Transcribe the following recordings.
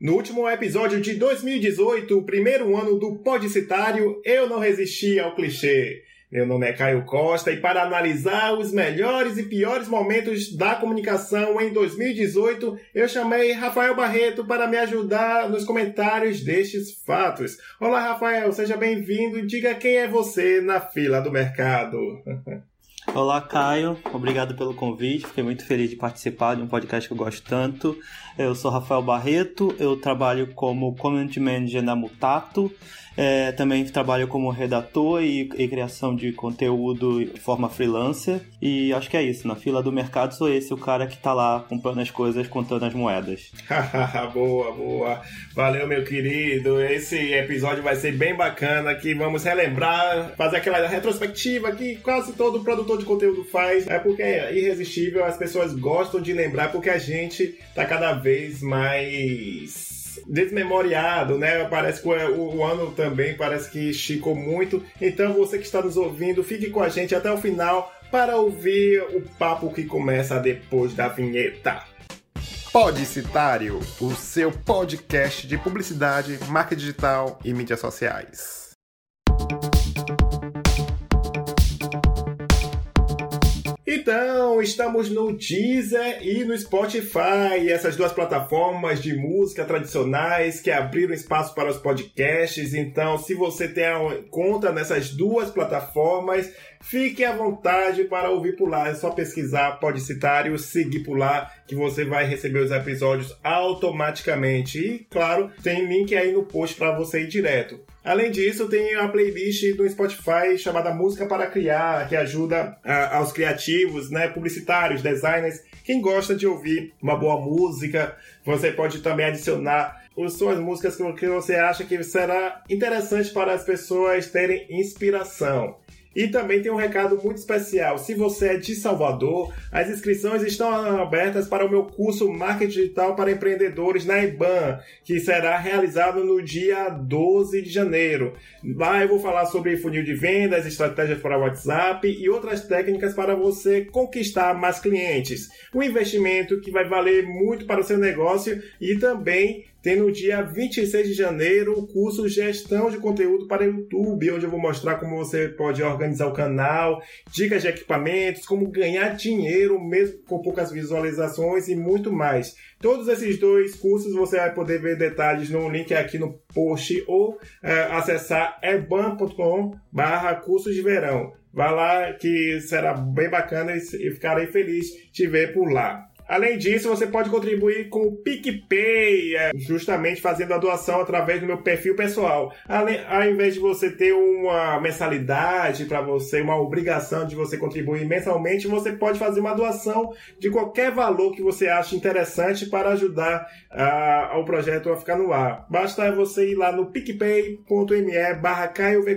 No último episódio de 2018, o primeiro ano do Podicitário, eu não resisti ao clichê. Meu nome é Caio Costa e para analisar os melhores e piores momentos da comunicação em 2018, eu chamei Rafael Barreto para me ajudar nos comentários destes fatos. Olá, Rafael, seja bem-vindo. Diga quem é você na fila do mercado. Olá, Caio. Obrigado pelo convite. Fiquei muito feliz de participar de um podcast que eu gosto tanto. Eu sou Rafael Barreto, eu trabalho como Community Manager na Mutato. É, também trabalho como redator e, e, criação de conteúdo de forma freelancer. E acho que é isso. Na fila do mercado sou esse o cara que tá lá comprando as coisas, contando as moedas. boa, boa. Valeu, meu querido. Esse episódio vai ser bem bacana. Que vamos relembrar, fazer aquela retrospectiva que quase todo produtor de conteúdo faz. É porque é irresistível. As pessoas gostam de lembrar porque a gente tá cada vez mais desmemoriado, né? Parece que o, o, ano também parece que esticou muito. Então você que está nos ouvindo, fique com a gente até o final para ouvir o papo que começa depois da vinheta. Podicitário, o seu podcast de publicidade, marca digital e mídias sociais. Então, estamos no Deezer e no Spotify, essas duas plataformas de música tradicionais que abriram espaço para os podcasts. Então, se você tem conta nessas duas plataformas, fique à vontade para ouvir por lá. É só pesquisar Podcitário, seguir por lá, que você vai receber os episódios automaticamente. E, claro, tem link aí no post para você ir direto. Além disso, tem a playlist do Spotify chamada Música para Criar, que ajuda a, aos criativos, né, publicitários, designers, quem gosta de ouvir uma boa música. Você pode também adicionar as suas músicas que você acha que será interessante para as pessoas terem inspiração. E também tem um recado muito especial. Se você é de Salvador, as inscrições estão abertas para o meu curso Marketing Digital para Empreendedores na IBAN, que será realizado no dia 12 de janeiro. Lá eu vou falar sobre funil de vendas, estratégias para WhatsApp e outras técnicas para você conquistar mais clientes. Um investimento que vai valer muito para o seu negócio e também tem no dia 26 de janeiro o curso Gestão de Conteúdo para YouTube, onde eu vou mostrar como você pode organizar o canal, dicas de equipamentos, como ganhar dinheiro mesmo com poucas visualizações e muito mais. Todos esses dois cursos você vai poder ver detalhes no link aqui no post ou é, acessar eban.com barra cursos de verão. Vá lá que será bem bacana e ficarei feliz de ver por lá. Além disso, você pode contribuir com o PicPay, é, justamente fazendo a doação através do meu perfil pessoal. Além, ao invés de você ter uma mensalidade para você, uma obrigação de você contribuir mensalmente, você pode fazer uma doação de qualquer valor que você ache interessante para ajudar uh, o projeto a ficar no ar. Basta você ir lá no picpay.me barra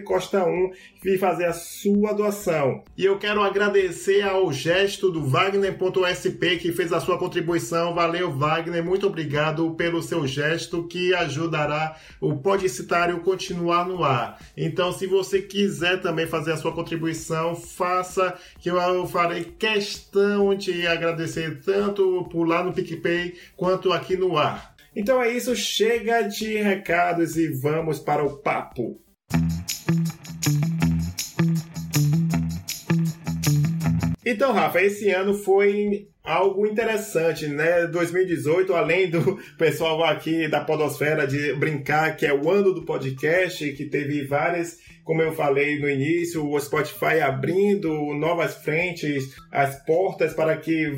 Costa 1 e fazer a sua doação. E eu quero agradecer ao gesto do Wagner.sp que fez a sua contribuição. Valeu, Wagner. Muito obrigado pelo seu gesto que ajudará o Podicitário continuar no ar. Então, se você quiser também fazer a sua contribuição, faça que eu farei questão de agradecer tanto por lá no PicPay quanto aqui no ar. Então é isso, chega de recados e vamos para o papo. Então, Rafa, esse ano foi algo interessante, né? 2018, além do pessoal aqui da Podosfera de brincar que é o ano do podcast, que teve várias como eu falei no início, o Spotify abrindo novas frentes, as portas para que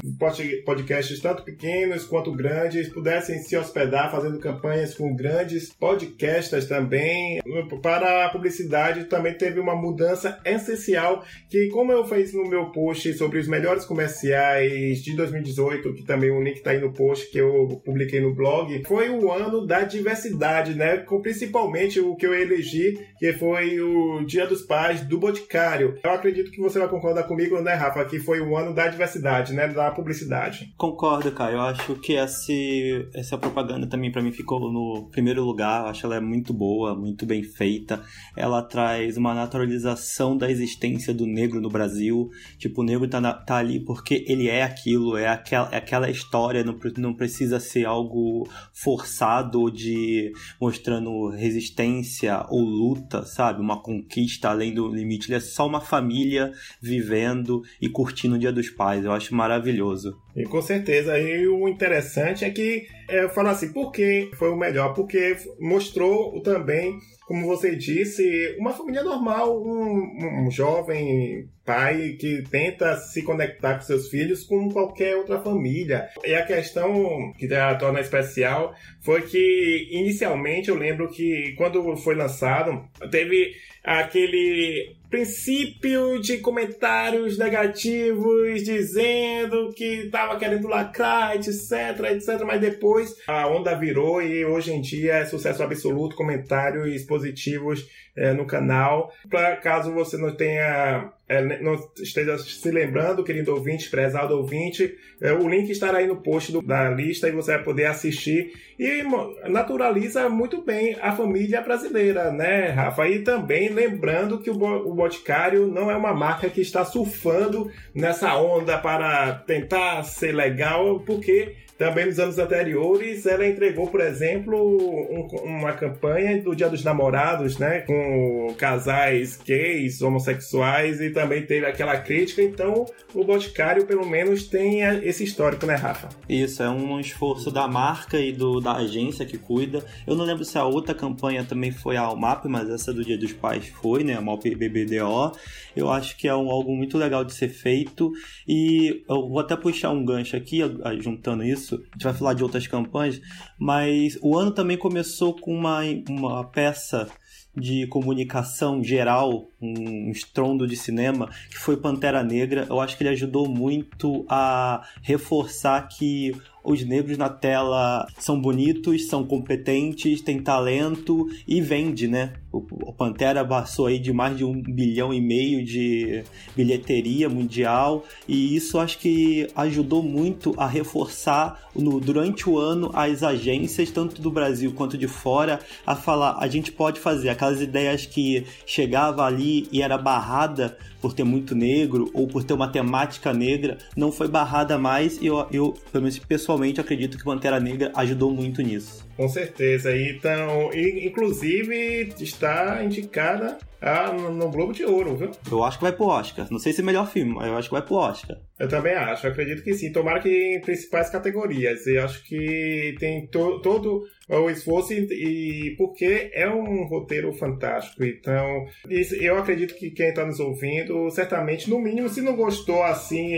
podcasts tanto pequenos quanto grandes pudessem se hospedar fazendo campanhas com grandes podcasters também. Para a publicidade também teve uma mudança essencial que, como eu fiz no meu post sobre os melhores comerciais de 2018, que também o link está aí no post que eu publiquei no blog, foi o ano da diversidade, né? Com principalmente o que eu elegi, que foi o do Dia dos Pais do Boticário. Eu acredito que você vai concordar comigo, né, Rafa, que foi o ano da diversidade, né, da publicidade. Concordo, cara. Eu acho que esse, essa propaganda também para mim ficou no primeiro lugar. Eu acho ela é muito boa, muito bem feita. Ela traz uma naturalização da existência do negro no Brasil. Tipo, o negro tá, na, tá ali porque ele é aquilo, é aquela, é aquela história, não, não precisa ser algo forçado de mostrando resistência ou luta, sabe? Uma conquista além do limite. Ele é só uma família vivendo e curtindo o Dia dos Pais. Eu acho maravilhoso. E com certeza. E o interessante é que é, eu falo assim, por que foi o melhor? Porque mostrou também, como você disse, uma família normal, um, um jovem pai que tenta se conectar com seus filhos com qualquer outra família. E a questão que a torna especial foi que inicialmente eu lembro que quando foi lançado teve aquele princípio de comentários negativos dizendo que estava querendo lacrar, etc, etc, mas depois a onda virou e hoje em dia é sucesso absoluto, comentários positivos é, no canal. Para caso você não tenha é, não esteja se lembrando, querido ouvinte, prezado ouvinte, é, o link estará aí no post do, da lista e você vai poder assistir e naturaliza muito bem a família brasileira, né, Rafa? E também lembrando que o, o Boticário não é uma marca que está surfando nessa onda para tentar ser legal, porque também nos anos anteriores, ela entregou, por exemplo, um, uma campanha do Dia dos Namorados, né? Com casais gays, homossexuais, e também teve aquela crítica. Então, o Boticário, pelo menos, tem esse histórico, né, Rafa? Isso, é um esforço da marca e do, da agência que cuida. Eu não lembro se a outra campanha também foi a Almap, mas essa do Dia dos Pais foi, né? A Malp BBDO. Eu acho que é um, algo muito legal de ser feito. E eu vou até puxar um gancho aqui, juntando isso isso, a gente vai falar de outras campanhas, mas o ano também começou com uma, uma peça de comunicação geral, um estrondo de cinema, que foi Pantera Negra. Eu acho que ele ajudou muito a reforçar que os negros na tela são bonitos, são competentes, têm talento e vende, né? O Pantera passou aí de mais de um bilhão e meio de bilheteria mundial e isso acho que ajudou muito a reforçar no, durante o ano as agências, tanto do Brasil quanto de fora, a falar: a gente pode fazer aquelas ideias que chegava ali e era barrada por ter muito negro ou por ter uma temática negra, não foi barrada mais e eu, eu pelo menos pessoalmente, acredito que Pantera Negra ajudou muito nisso. Com certeza. Então, inclusive está indicada a, no Globo de Ouro, viu? Eu acho que vai pro Oscar. Não sei se é melhor filme, mas eu acho que vai pro Oscar. Eu também acho, eu acredito que sim. Tomara que em principais categorias. Eu acho que tem to, todo o esforço e, e, porque é um roteiro fantástico. Então, eu acredito que quem está nos ouvindo, certamente, no mínimo, se não gostou assim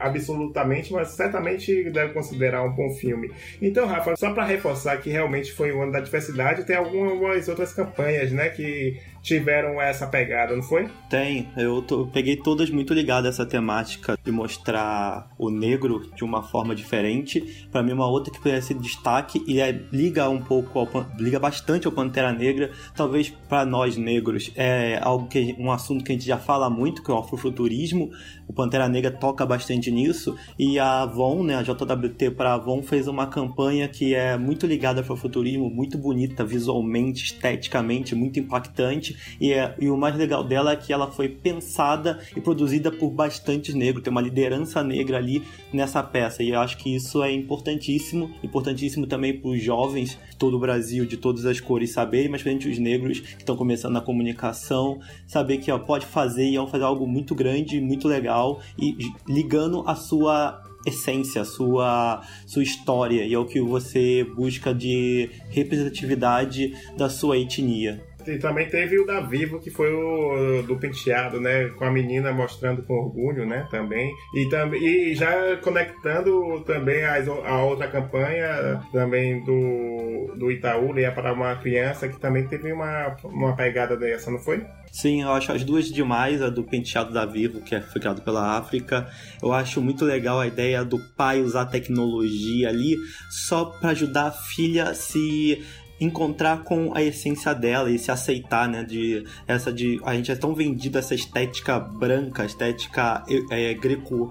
absolutamente, mas certamente deve considerar um bom filme. Então, Rafa, só para reforçar que realmente foi o ano da diversidade, tem algumas outras campanhas, né, que tiveram essa pegada, não foi? Tem. Eu, tô, eu peguei todas muito ligadas a essa temática de mostrar o negro de uma forma diferente. Para mim, uma outra que pudesse destaque e é, liga um pouco, ao, liga bastante ao Pantera Negra. Talvez para nós negros é algo que um assunto que a gente já fala muito, que é o afrofuturismo. O Pantera Negra toca bastante nisso e a Avon, né, a JWT para Avon fez uma campanha que é muito ligada ao afrofuturismo, muito bonita visualmente, esteticamente, muito impactante e, é, e o mais legal dela é que ela foi pensada e produzida por bastantes negros, tem uma liderança negra ali nessa peça. E eu acho que isso é importantíssimo, importantíssimo também para os jovens de todo o Brasil, de todas as cores, saberem, mas principalmente os negros que estão começando na comunicação, saber que ó, pode fazer e vão fazer algo muito grande, muito legal e ligando a sua essência, sua, sua história e é o que você busca de representatividade da sua etnia. E também teve o da Vivo, que foi o do penteado, né? Com a menina mostrando com orgulho, né? Também. E, tam, e já conectando também as, a outra campanha também do, do Itaú, né? Para uma criança, que também teve uma, uma pegada dessa, não foi? Sim, eu acho as duas demais, a do penteado da Vivo, que é, foi criado pela África. Eu acho muito legal a ideia do pai usar tecnologia ali só para ajudar a filha a se encontrar com a essência dela e se aceitar, né? De essa de a gente é tão vendido essa estética branca, estética é, greco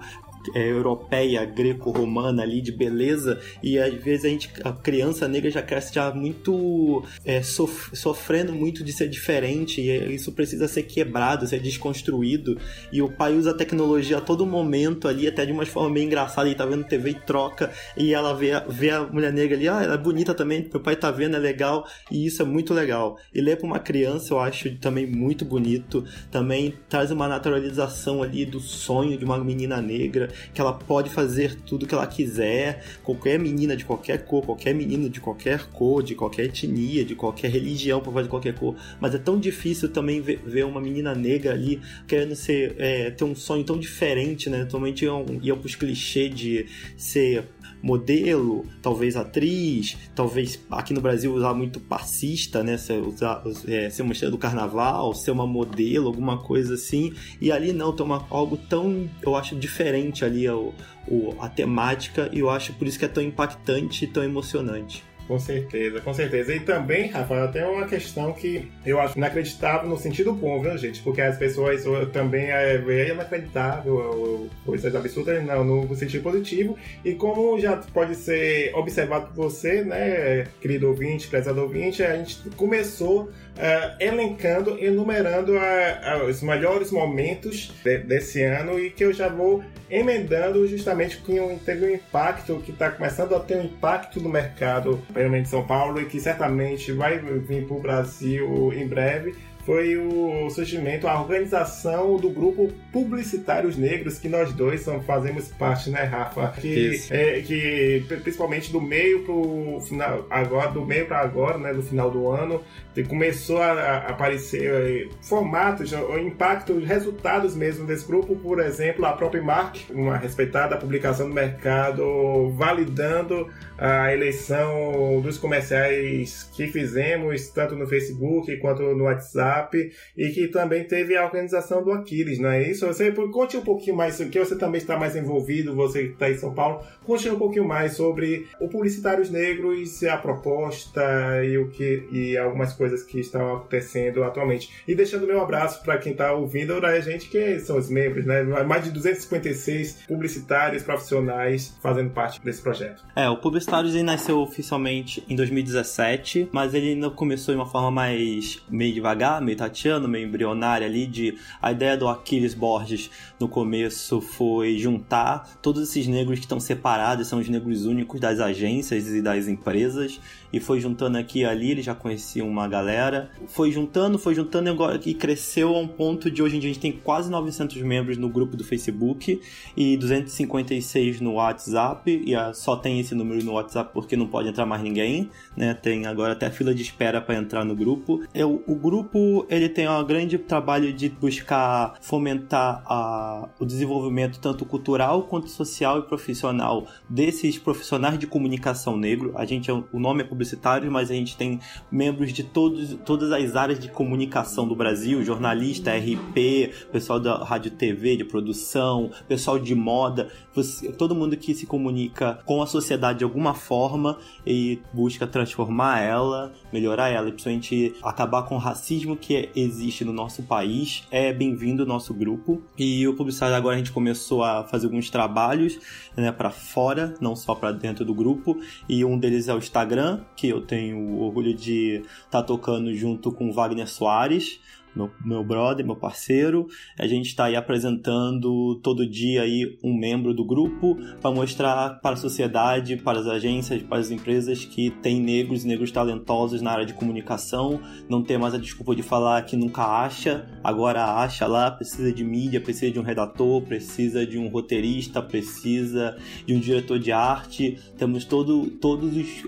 é, europeia, greco-romana ali de beleza e às vezes a gente a criança negra já cresce já muito é, sof sofrendo muito de ser diferente e isso precisa ser quebrado, ser desconstruído e o pai usa a tecnologia a todo momento ali até de uma forma bem engraçada, ele tá vendo TV e troca e ela vê, vê a mulher negra ali, ah, ela é bonita também, meu pai tá vendo, é legal e isso é muito legal. E ler para uma criança eu acho também muito bonito, também traz uma naturalização ali do sonho de uma menina negra que ela pode fazer tudo que ela quiser, qualquer menina de qualquer cor, qualquer menino de qualquer cor, de qualquer etnia, de qualquer religião pode fazer qualquer cor, mas é tão difícil também ver, ver uma menina negra ali querendo ser, é, ter um sonho tão diferente, né? Totalmente iam, iam pros clichês de ser modelo, talvez atriz, talvez aqui no Brasil usar muito passista, né? Ser, usar, é, ser uma estrela do carnaval, ser uma modelo, alguma coisa assim. E ali não, tem uma, algo tão, eu acho, diferente ali o, o, a temática e eu acho por isso que é tão impactante e tão emocionante. Com certeza, com certeza. E também, Rafael, tem uma questão que eu acho inacreditável no sentido bom, viu, gente? Porque as pessoas também é, é inacreditável, coisas absurdas, não, no sentido positivo. E como já pode ser observado por você, né, querido ouvinte, prezado ouvinte, a gente começou uh, elencando, enumerando uh, os melhores momentos de, desse ano e que eu já vou emendando justamente que teve um impacto, que está começando a ter um impacto no mercado, em São Paulo, e que certamente vai vir para o Brasil em breve, foi o surgimento, a organização do grupo Publicitários Negros, que nós dois somos, fazemos parte, né, Rafa? Que, é, que principalmente do meio pro final, agora, do meio para agora, né, do final do ano, começou a, aparecer é, formatos, o impacto, resultados mesmo desse grupo, por exemplo, a própria Mark, uma respeitada publicação do mercado, validando a eleição dos comerciais que fizemos, tanto no Facebook quanto no WhatsApp e que também teve a organização do Aquiles, não é isso? Você conte um pouquinho mais, que você também está mais envolvido, você está em São Paulo, conte um pouquinho mais sobre o Publicitários Negros, a proposta e o que e algumas coisas que estão acontecendo atualmente. E deixando meu abraço para quem está ouvindo a gente, que são os membros, né? Mais de 256 publicitários profissionais fazendo parte desse projeto. É, o Publicitários nasceu oficialmente em 2017, mas ele ainda começou de uma forma mais meio devagar, meio tatiano, meio embrionário ali, de a ideia do Aquiles Borges no começo foi juntar todos esses negros que estão separados, são os negros únicos das agências e das empresas, e foi juntando aqui e ali, ele já conhecia uma galera, foi juntando, foi juntando e cresceu a um ponto de hoje em dia a gente tem quase 900 membros no grupo do Facebook e 256 no WhatsApp, e só tem esse número no WhatsApp porque não pode entrar mais ninguém, né? Tem agora até fila de espera para entrar no grupo. Eu, o grupo ele tem um grande trabalho de buscar fomentar a, o desenvolvimento tanto cultural quanto social e profissional desses profissionais de comunicação negro. A gente é, o nome é publicitário, mas a gente tem membros de todos, todas as áreas de comunicação do Brasil, jornalista, RP, pessoal da rádio TV, de produção, pessoal de moda, você, todo mundo que se comunica com a sociedade de alguma forma e busca transformar ela, melhorar ela, e principalmente acabar com o racismo que existe no nosso país, é bem-vindo ao nosso grupo. E o Publicidade agora a gente começou a fazer alguns trabalhos né, para fora, não só para dentro do grupo. E um deles é o Instagram, que eu tenho orgulho de estar tá tocando junto com Wagner Soares meu, meu brother, meu parceiro. A gente está aí apresentando todo dia aí um membro do grupo para mostrar para a sociedade, para as agências, para as empresas que tem negros e negros talentosos na área de comunicação. Não tem mais a desculpa de falar que nunca acha, agora acha lá, precisa de mídia, precisa de um redator, precisa de um roteirista, precisa de um diretor de arte. Temos todo, todos os,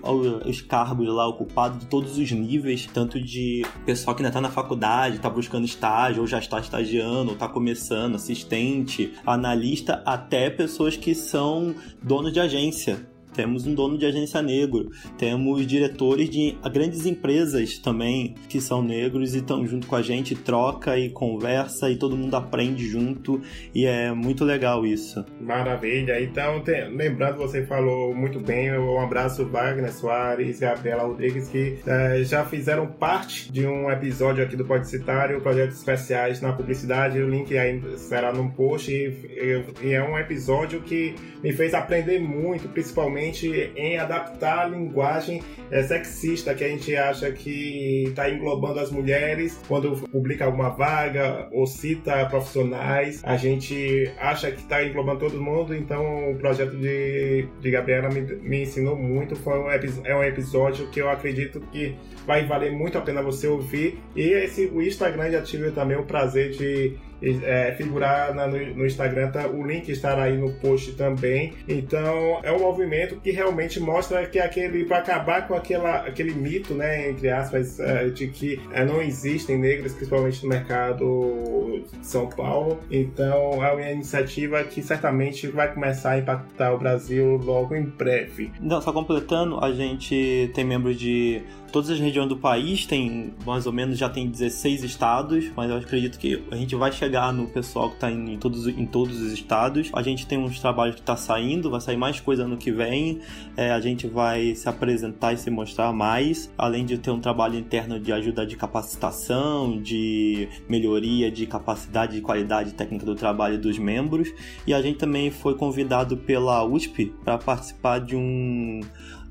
os cargos lá ocupados de todos os níveis, tanto de pessoal que ainda está na faculdade, está buscando estágio, ou já está estagiando, ou está começando, assistente, analista, até pessoas que são donos de agência temos um dono de agência negro, temos diretores de grandes empresas também que são negros e estão junto com a gente, troca e conversa e todo mundo aprende junto e é muito legal isso. Maravilha. Então, lembrando, você falou muito bem, um abraço Wagner Soares, Gabriela Rodrigues, que é, já fizeram parte de um episódio aqui do Podcitário, projetos especiais na publicidade. O link ainda será no post e, e é um episódio que me fez aprender muito, principalmente em adaptar a linguagem é, sexista que a gente acha que está englobando as mulheres quando publica alguma vaga ou cita profissionais. A gente acha que está englobando todo mundo, então o projeto de, de Gabriela me, me ensinou muito. Foi um, é um episódio que eu acredito que vai valer muito a pena você ouvir. E esse, o Instagram já tive também o prazer de é, figurar na, no, no, Instagram, tá, o link estará aí no post também. Então é um movimento que realmente mostra que aquele para acabar com aquela, aquele mito, né, entre aspas, é, de que é, não existem negros, principalmente no mercado de São Paulo. Então é uma iniciativa que certamente vai começar a impactar o Brasil logo em breve. Não, só completando, a gente tem membros de todas as regiões do país, tem mais ou menos já tem 16 estados, mas eu acredito que a gente vai chegar no pessoal que está em todos, em todos os estados. A gente tem uns trabalhos que está saindo, vai sair mais coisa ano que vem. É, a gente vai se apresentar e se mostrar mais, além de ter um trabalho interno de ajuda de capacitação, de melhoria de capacidade e qualidade técnica do trabalho dos membros. E a gente também foi convidado pela USP para participar de um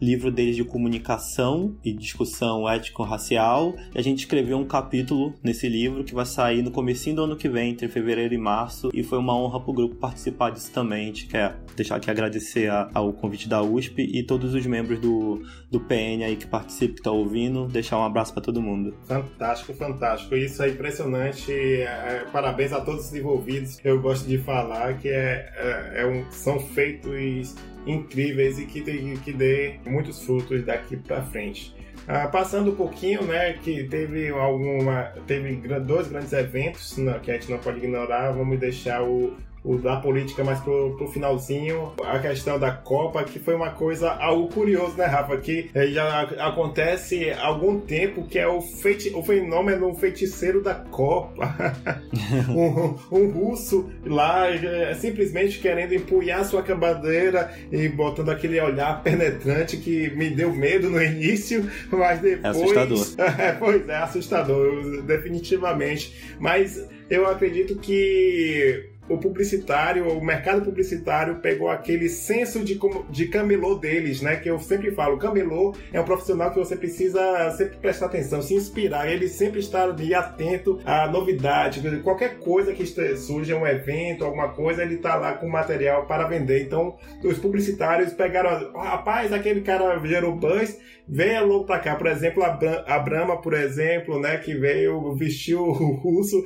livro deles de comunicação e discussão ético-racial. E a gente escreveu um capítulo nesse livro que vai sair no comecinho do ano que vem, entre fevereiro e março. E foi uma honra para o grupo participar disso também. A gente quer deixar aqui agradecer a, ao convite da USP e todos os membros do, do PN aí que participam, que estão tá ouvindo. Deixar um abraço para todo mundo. Fantástico, fantástico. Isso é impressionante. É, parabéns a todos os envolvidos. Eu gosto de falar que é, é, é um, são feitos incríveis e que, que dê muitos frutos daqui para frente. Ah, passando um pouquinho, né, que teve alguma, teve dois grandes eventos né, que a gente não pode ignorar. Vamos deixar o da política mais pro, pro finalzinho, a questão da Copa, que foi uma coisa, algo curioso, né, Rafa? Que eh, já acontece há algum tempo, que é o, feiti o fenômeno feiticeiro da Copa. um, um, russo lá eh, simplesmente querendo empunhar sua bandeira e botando aquele olhar penetrante que me deu medo no início, mas depois. É assustador. pois é, assustador, definitivamente. Mas eu acredito que o publicitário, o mercado publicitário pegou aquele senso de, de camelô deles, né? Que eu sempre falo, camelô é um profissional que você precisa sempre prestar atenção, se inspirar, ele sempre está ali atento à novidade, qualquer coisa que surja, um evento, alguma coisa, ele está lá com material para vender. Então, os publicitários pegaram, oh, rapaz, aquele cara gerou buzz, venha logo para cá. Por exemplo, a, Bra a Brahma, por exemplo, né, que veio, vestiu o russo,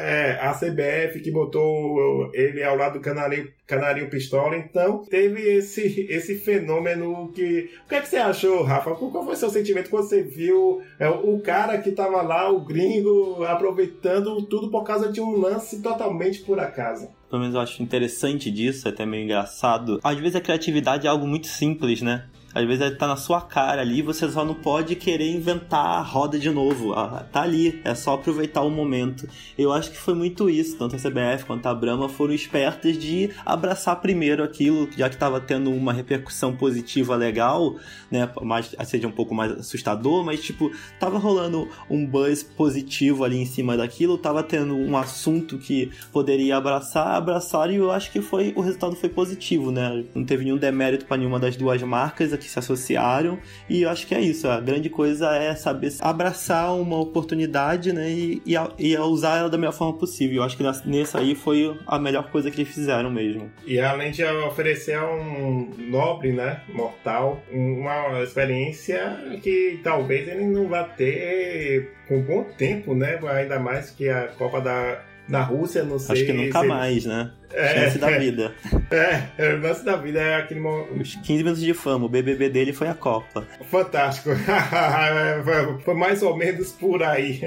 é, a CBF que botou ele ao lado do Canarinho, Canarinho Pistola. Então, teve esse, esse fenômeno que... O que é que você achou, Rafa? Qual foi o seu sentimento quando você viu é, o cara que tava lá, o gringo, aproveitando tudo por causa de um lance totalmente por acaso? Pelo menos eu acho interessante disso, é até meio engraçado. Às vezes a criatividade é algo muito simples, né? Às vezes ele tá na sua cara ali, você só não pode querer inventar a roda de novo. Ah, tá ali, é só aproveitar o momento. Eu acho que foi muito isso. Tanto a CBF quanto a Brahma foram espertas de abraçar primeiro aquilo, já que estava tendo uma repercussão positiva legal, né? Mais, seja um pouco mais assustador, mas tipo, tava rolando um buzz positivo ali em cima daquilo, tava tendo um assunto que poderia abraçar, abraçar, e eu acho que foi o resultado foi positivo, né? Não teve nenhum demérito para nenhuma das duas marcas que se associaram. E eu acho que é isso. A grande coisa é saber abraçar uma oportunidade, né? E, e, e usar ela da melhor forma possível. Eu acho que nessa aí foi a melhor coisa que eles fizeram mesmo. E além de oferecer a um nobre, né? Mortal, uma experiência que talvez ele não vá ter com bom tempo, né? Ainda mais que a Copa da na Rússia, não sei. Acho que nunca mais, né? É, Chance da vida. É, é, o lance da vida é aquele momento. Os 15 minutos de fama, o BBB dele foi a Copa. Fantástico. foi mais ou menos por aí.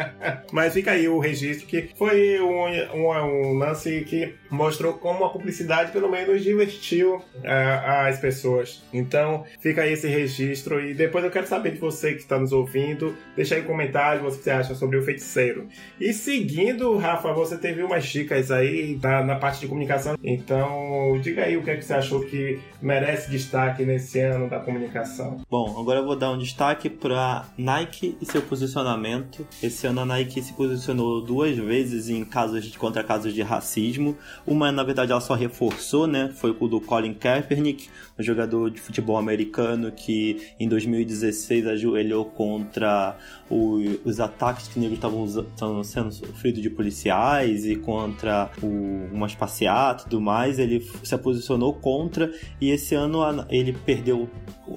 Mas fica aí o registro que foi um, um, um lance que mostrou como a publicidade pelo menos divertiu uh, as pessoas. Então fica aí esse registro e depois eu quero saber de você que está nos ouvindo. Deixa aí um comentário o que você acha sobre o feiticeiro. E seguindo, Rafa, você teve umas dicas aí na, na parte de comunicação. Então diga aí o que, é que você achou que merece destaque nesse ano da comunicação. Bom, agora eu vou dar um destaque para Nike e seu posicionamento. Esse ano a Nike se posicionou duas vezes em casos de, contra casos de racismo. Uma, na verdade, ela só reforçou, né? Foi o do Colin Kaepernick, um jogador de futebol americano que em 2016 ajoelhou contra o, os ataques que negros estavam sendo sofridos de policiais e contra o, umas passeatas e tudo mais. Ele se posicionou contra e esse ano ele perdeu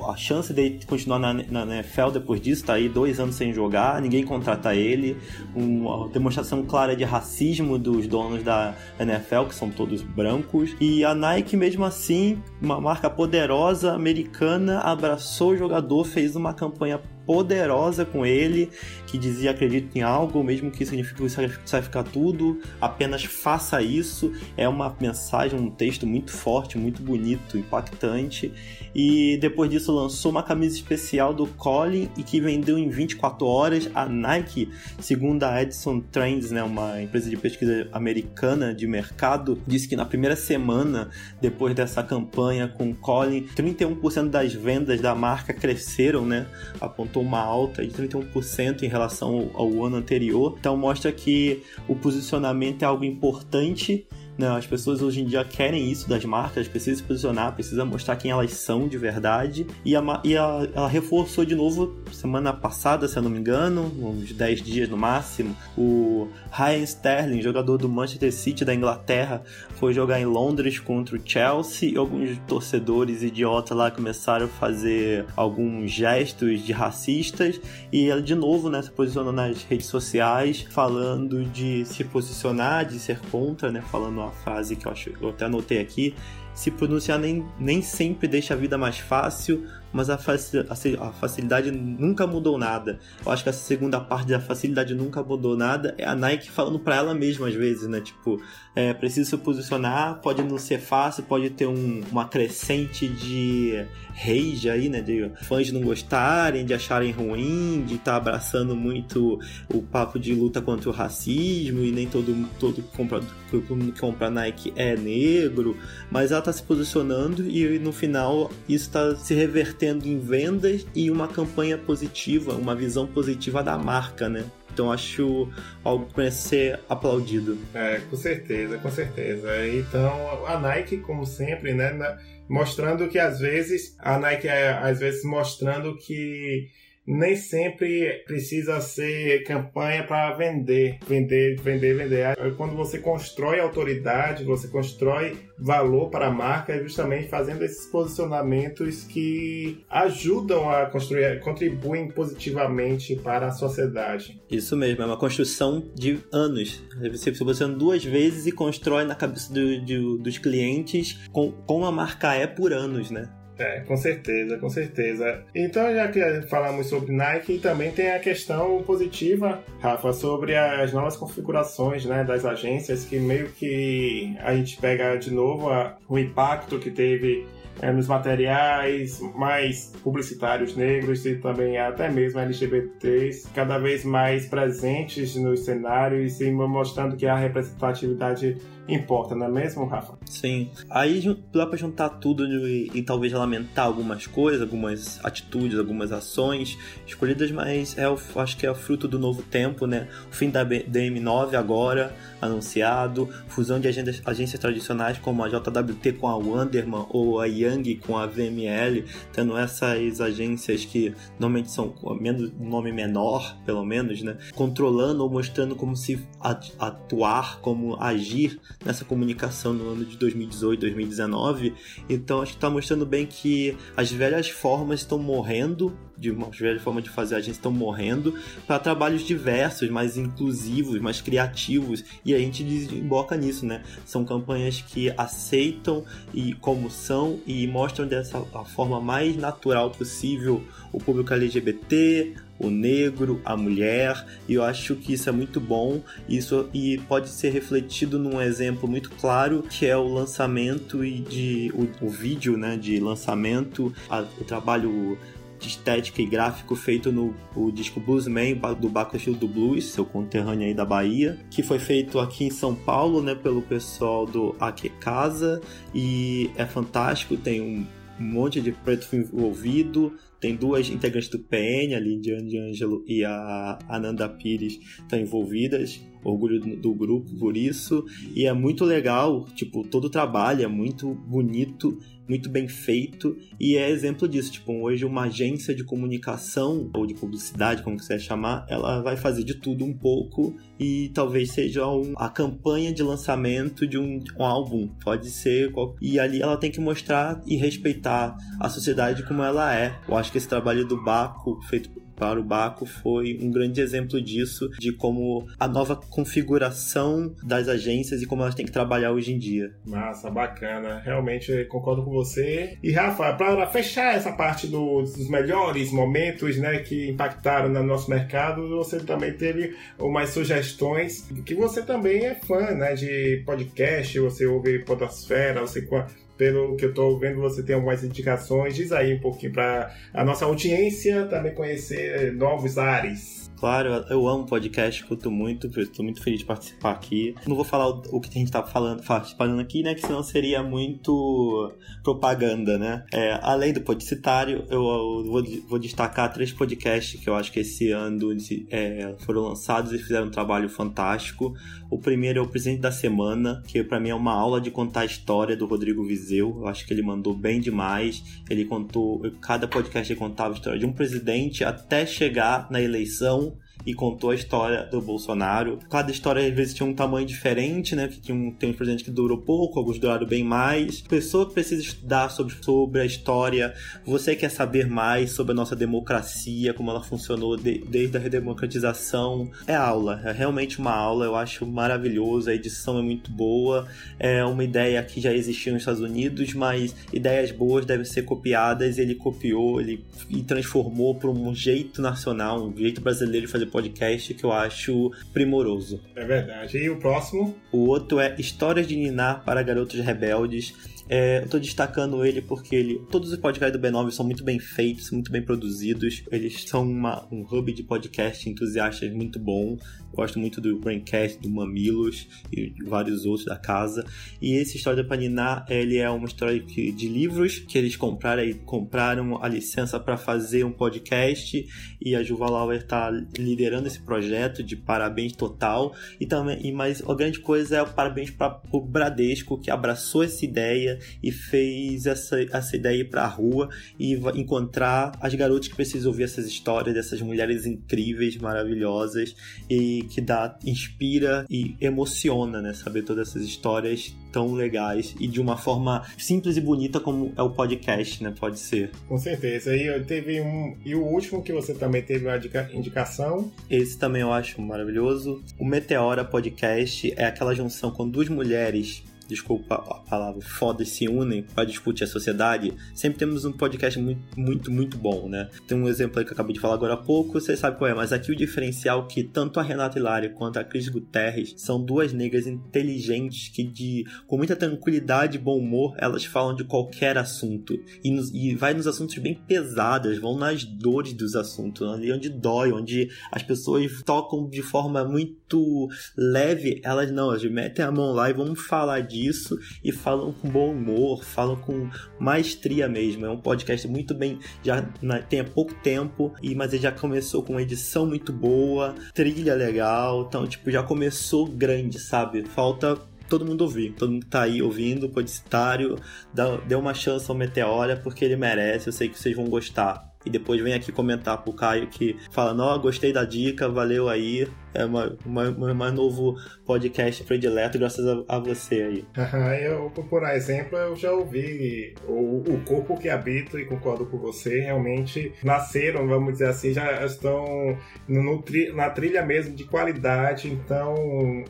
a chance de continuar na, NFL depois disso, tá aí dois anos sem jogar, ninguém contrata ele, uma demonstração clara de racismo dos donos da NFL, que são todos brancos, e a Nike, mesmo assim, uma marca poderosa americana, abraçou o jogador, fez uma campanha poderosa com ele, que dizia acredito em algo, mesmo que signifique sacrificar tudo, apenas faça isso. É uma mensagem, um texto muito forte, muito bonito, impactante. E depois disso lançou uma camisa especial do Colin e que vendeu em 24 horas. A Nike, segundo a Edison Trends, né, uma empresa de pesquisa americana de mercado, disse que na primeira semana depois dessa campanha com Colin, 31% das vendas da marca cresceram, né? Apontou uma alta de 31% em relação ao, ao ano anterior. Então mostra que o posicionamento é algo importante As pessoas hoje em dia querem isso das marcas, precisam se posicionar, precisam mostrar quem elas são de verdade. E, a, e a, ela reforçou de novo semana passada, se eu não me engano, uns 10 dias no máximo. O Ryan Sterling, jogador do Manchester City da Inglaterra, foi jogar em Londres contra o Chelsea e alguns torcedores idiotas lá começaram a fazer alguns gestos de racistas e ela de novo né, se posicionou nas redes sociais falando de se posicionar, de ser contra, né, falando uma frase que eu acho, eu até anotei aqui, se pronunciar nem, nem sempre deixa a vida mais fácil, mas a, a, facilidade nunca mudou nada. Eu acho que essa segunda parte da facilidade nunca mudou nada é a Nike falando para ela mesma às vezes, né? Tipo, é, preciso se posicionar, pode não ser fácil, pode ter um, uma crescente de rage aí, né? De fãs não gostarem, de acharem ruim, de estar tá abraçando muito o papo de luta contra o racismo e nem todo todo compra, que compra Nike é negro, mas ela tá se posicionando e no final isso está se revertendo em vendas e uma campanha positiva, uma visão positiva da marca, né? Então acho algo para ser aplaudido. É, com certeza, com certeza. Então a Nike, como sempre, né, mostrando que às vezes a Nike é às vezes mostrando que nem sempre precisa ser campanha para vender, vender, vender, vender. Quando você constrói autoridade, você constrói valor para a marca, é justamente fazendo esses posicionamentos que ajudam a construir, contribuem positivamente para a sociedade. Isso mesmo, é uma construção de anos. Você posiciona duas vezes e constrói na cabeça do, do, dos clientes com, com a marca é por anos, né? É, com certeza, com certeza. Então, já que falamos sobre Nike, também tem a questão positiva, Rafa, sobre as novas configurações né, das agências, que meio que a gente pega de novo a, o impacto que teve é, nos materiais mais publicitários negros e também até mesmo LGBTs cada vez mais presentes nos cenários e mostrando que a representatividade importa, não é mesmo, Rafa? Sim. Aí dá pra juntar tudo e, e, talvez lamentar algumas coisas, algumas atitudes, algumas ações escolhidas, mas é acho que é o fruto do novo tempo, né? O fim da DM9 agora, anunciado, fusão de agências, agências tradicionais como a JWT com a Wanderman ou a Young com a VML, tendo essas agências que normalmente são menos nome menor, pelo menos, né? Controlando ou mostrando como se atuar, como agir nessa comunicação no ano de 2018, 2019. Então acho que está mostrando bem que as velhas formas estão morrendo de uma velha forma de fazer a gente estão morrendo, para trabalhos diversos, mais inclusivos, mais criativos, e a gente desemboca nisso, né? São campanhas que aceitam e como são e mostram dessa forma mais natural possível o público LGBT, o negro, a mulher, e eu acho que isso é muito bom. Isso e pode ser refletido num exemplo muito claro que é o lançamento e de o, o vídeo, né, de lançamento, a, o trabalho de estética e gráfico feito no o disco Bluesman do Bakersfield do Blues, seu conterrâneo aí da Bahia, que foi feito aqui em São Paulo, né, pelo pessoal do Aqui Casa e é fantástico, tem um monte de preto envolvido, tem duas integrantes do PN, a Lidiane Ângelo e a Ananda Pires, estão envolvidas. Orgulho do grupo por isso. E é muito legal, tipo, todo o trabalho é muito bonito muito bem feito e é exemplo disso. Tipo, hoje uma agência de comunicação ou de publicidade, como quiser chamar, ela vai fazer de tudo um pouco e talvez seja um, a campanha de lançamento de um, um álbum. Pode ser. E ali ela tem que mostrar e respeitar a sociedade como ela é. Eu acho que esse trabalho do Baco, feito para o Baco foi um grande exemplo disso, de como a nova configuração das agências e como elas têm que trabalhar hoje em dia. Massa, bacana. Realmente concordo com você. E Rafa, para fechar essa parte dos melhores momentos né, que impactaram no nosso mercado, você também teve umas sugestões que você também é fã né, de podcast, você ouve Podosfera, você pelo que eu estou vendo, você tem algumas indicações. Diz aí um pouquinho para a nossa audiência também conhecer novos ares. Claro, eu amo podcast, escuto muito, estou muito feliz de participar aqui. Não vou falar o, que a gente tá falando, falando aqui, né? Que senão seria muito propaganda, né? É, além do podcitário, eu, eu vou, vou, destacar três podcasts que eu acho que esse ano é, foram lançados e fizeram um trabalho fantástico. O primeiro é o Presidente da Semana, que para mim é uma aula de contar a história do Rodrigo Vizeu. Eu acho que ele mandou bem demais. Ele contou, cada podcast ele contava a história de um presidente até chegar na eleição e contou a história do Bolsonaro. Cada história às vezes tinha um tamanho diferente, né? Que tinha um, tem presidente que durou pouco, alguns duraram bem mais. Pessoa que precisa estudar sobre, sobre a história, você quer saber mais sobre a nossa democracia, como ela funcionou de, desde a redemocratização. É aula, é realmente uma aula, eu acho maravilhoso, a edição é muito boa, é uma ideia que já existia nos Estados Unidos, mas ideias boas devem ser copiadas, ele copiou, ele e transformou para um jeito nacional, um jeito brasileiro de fazer podcast que eu acho primoroso. É verdade. E o próximo? O outro é Histórias de Ninar para Garotos Rebeldes. É, eu tô destacando ele porque ele, todos os podcasts do B9 são muito bem feitos, muito bem produzidos. Eles são uma, um hub de podcast entusiastas muito bom. Gosto muito do Braincast, do Mamilos e vários outros da casa. E esse História da Paniná, ele é uma história de livros que eles compraram, compraram a licença para fazer um podcast e a Juva Lauer está liderando esse projeto de parabéns total. E também, e mais a grande coisa é o parabéns para o Bradesco que abraçou essa ideia e fez essa, essa ideia ir para a rua e encontrar as garotas que precisam ouvir essas histórias dessas mulheres incríveis, maravilhosas e que dá, inspira e emociona, né? Saber todas essas histórias tão legais e de uma forma simples e bonita como é o podcast, né? Pode ser. Com certeza. E teve um e o último que você também teve uma indicação. Esse também eu acho maravilhoso. O Meteora Podcast é aquela junção com duas mulheres desculpa a palavra, foda se unem para discutir a sociedade, sempre temos um podcast muito, muito, muito bom, né? Tem um exemplo aí que eu acabei de falar agora há pouco, você sabe qual é, mas aqui o diferencial é que tanto a Renata Hilária quanto a Cris Guterres são duas negras inteligentes que, de, com muita tranquilidade e bom humor, elas falam de qualquer assunto. E, nos, e vai nos assuntos bem pesados, vão nas dores dos assuntos, ali onde dói, onde as pessoas tocam de forma muito leve, elas não, elas metem a mão lá e vamos falar disso disso e falam com bom humor, falam com maestria mesmo. É um podcast muito bem, já tem há pouco tempo, e mas ele já começou com uma edição muito boa, trilha legal, então tipo já começou grande, sabe? Falta todo mundo ouvir. Todo mundo tá aí ouvindo, Podicitário, dê uma chance ao Meteora, porque ele merece, eu sei que vocês vão gostar. e depois vem aqui comentar pro Caio que fala, não, gostei da dica, valeu aí, é uma, uma mais novo podcast predileto graças a, a você aí. eu, por exemplo, eu já ouvi o, o corpo que habito e concordo com você, realmente nasceram, vamos dizer assim, já estão no, na trilha mesmo de qualidade, então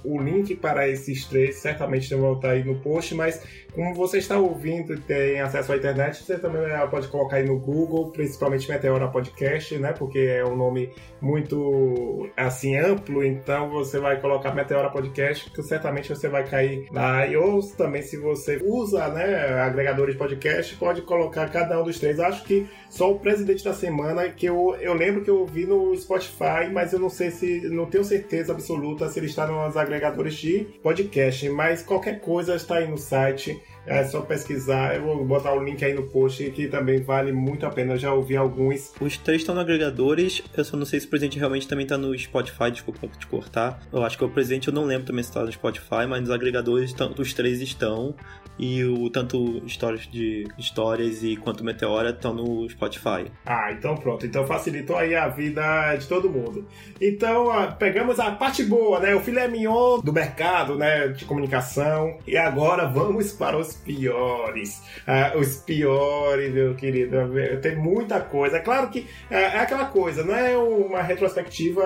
o link para esses três certamente vão estar aí no post, mas como você está ouvindo e tem acesso à internet, você também eh, pode colocar aí no Google, principalmente Meteora Podcast, né? Porque é um nome muito assim amplo, então você vai colocar Meteora Podcast, que certamente você vai cair lá. E ou também se você usa, né, agregadores de podcast, pode colocar cada um dos três. Acho que só o presidente da semana que eu, eu lembro que eu ouvi no Spotify, mas eu não sei se não tenho certeza absoluta se ele está nos agregadores de podcast, mas qualquer coisa está aí no site é só pesquisar, eu vou botar o link aí no post que também vale muito a pena. Eu já ouvi alguns. Os três estão no agregadores, eu só não sei se o presente realmente também tá no Spotify, desculpa te cortar. Eu acho que o presente eu não lembro também se tá no Spotify, mas nos agregadores os três estão. E o tanto histórias de histórias e quanto Meteora estão no Spotify. Ah, então pronto. Então facilitou aí a vida de todo mundo. Então, pegamos a parte boa, né? O filé mignon do mercado, né? De comunicação. E agora vamos para os piores. Ah, os piores, meu querido. Tem muita coisa. É claro que é, é aquela coisa, não é uma retrospectiva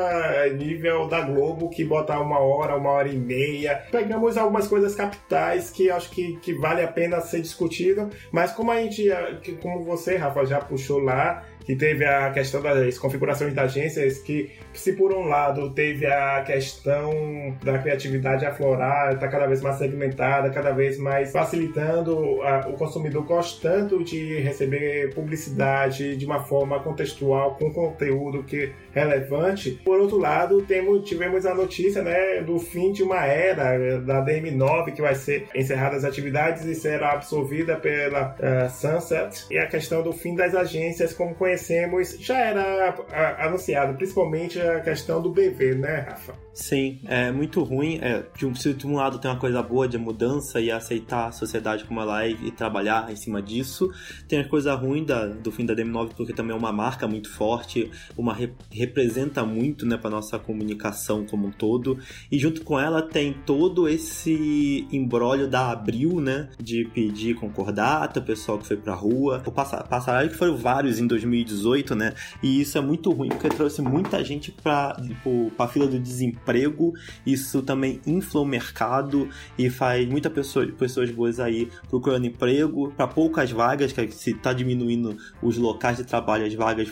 nível da Globo que bota uma hora, uma hora e meia. Pegamos algumas coisas capitais que acho que, que vale a pena ser discutido, mas como a gente, como você, Rafa, já puxou lá, que teve a questão das configurações da agências, que se por um lado teve a questão da criatividade aflorar, está cada vez mais segmentada, cada vez mais facilitando a, o consumidor gostando de receber publicidade de uma forma contextual, com conteúdo que é relevante. Por outro lado, temos, tivemos a notícia né, do fim de uma era da DM9, que vai ser encerrada as atividades e será absorvida pela uh, Sunset, e a questão do fim das agências como conhecemos conhecemos já era anunciado, principalmente a questão do BV, né, Rafa? Sim, é muito ruim. É, de, um, de um lado tem uma coisa boa de mudança e aceitar a sociedade como ela é e trabalhar em cima disso. Tem a coisa ruim da, do fim da DM9 porque também é uma marca muito forte, uma representa muito né, para nossa comunicação como um todo. E junto com ela tem todo esse embrólio da Abril, né, de pedir concordata, o pessoal que foi pra rua, o passaralho que foram vários em 2018, né, e isso é muito ruim porque trouxe muita gente para tipo, a fila do desemprego emprego, isso também infla o mercado e faz muitas pessoas, pessoas boas aí procurando emprego para poucas vagas, que se está diminuindo os locais de trabalho, as vagas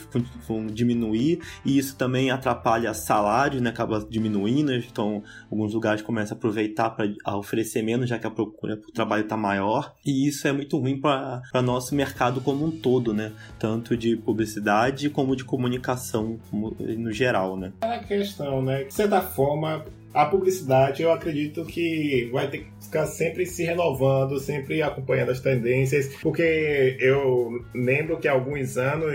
vão diminuir e isso também atrapalha salários, né, acaba diminuindo, então alguns lugares começam a aproveitar para oferecer menos, já que a procura por trabalho está maior e isso é muito ruim para nosso mercado como um todo, né, tanto de publicidade como de comunicação no geral, né. É a questão, né, você está forma, a publicidade eu acredito que vai ter que ficar sempre se renovando, sempre acompanhando as tendências, porque eu lembro que há alguns anos,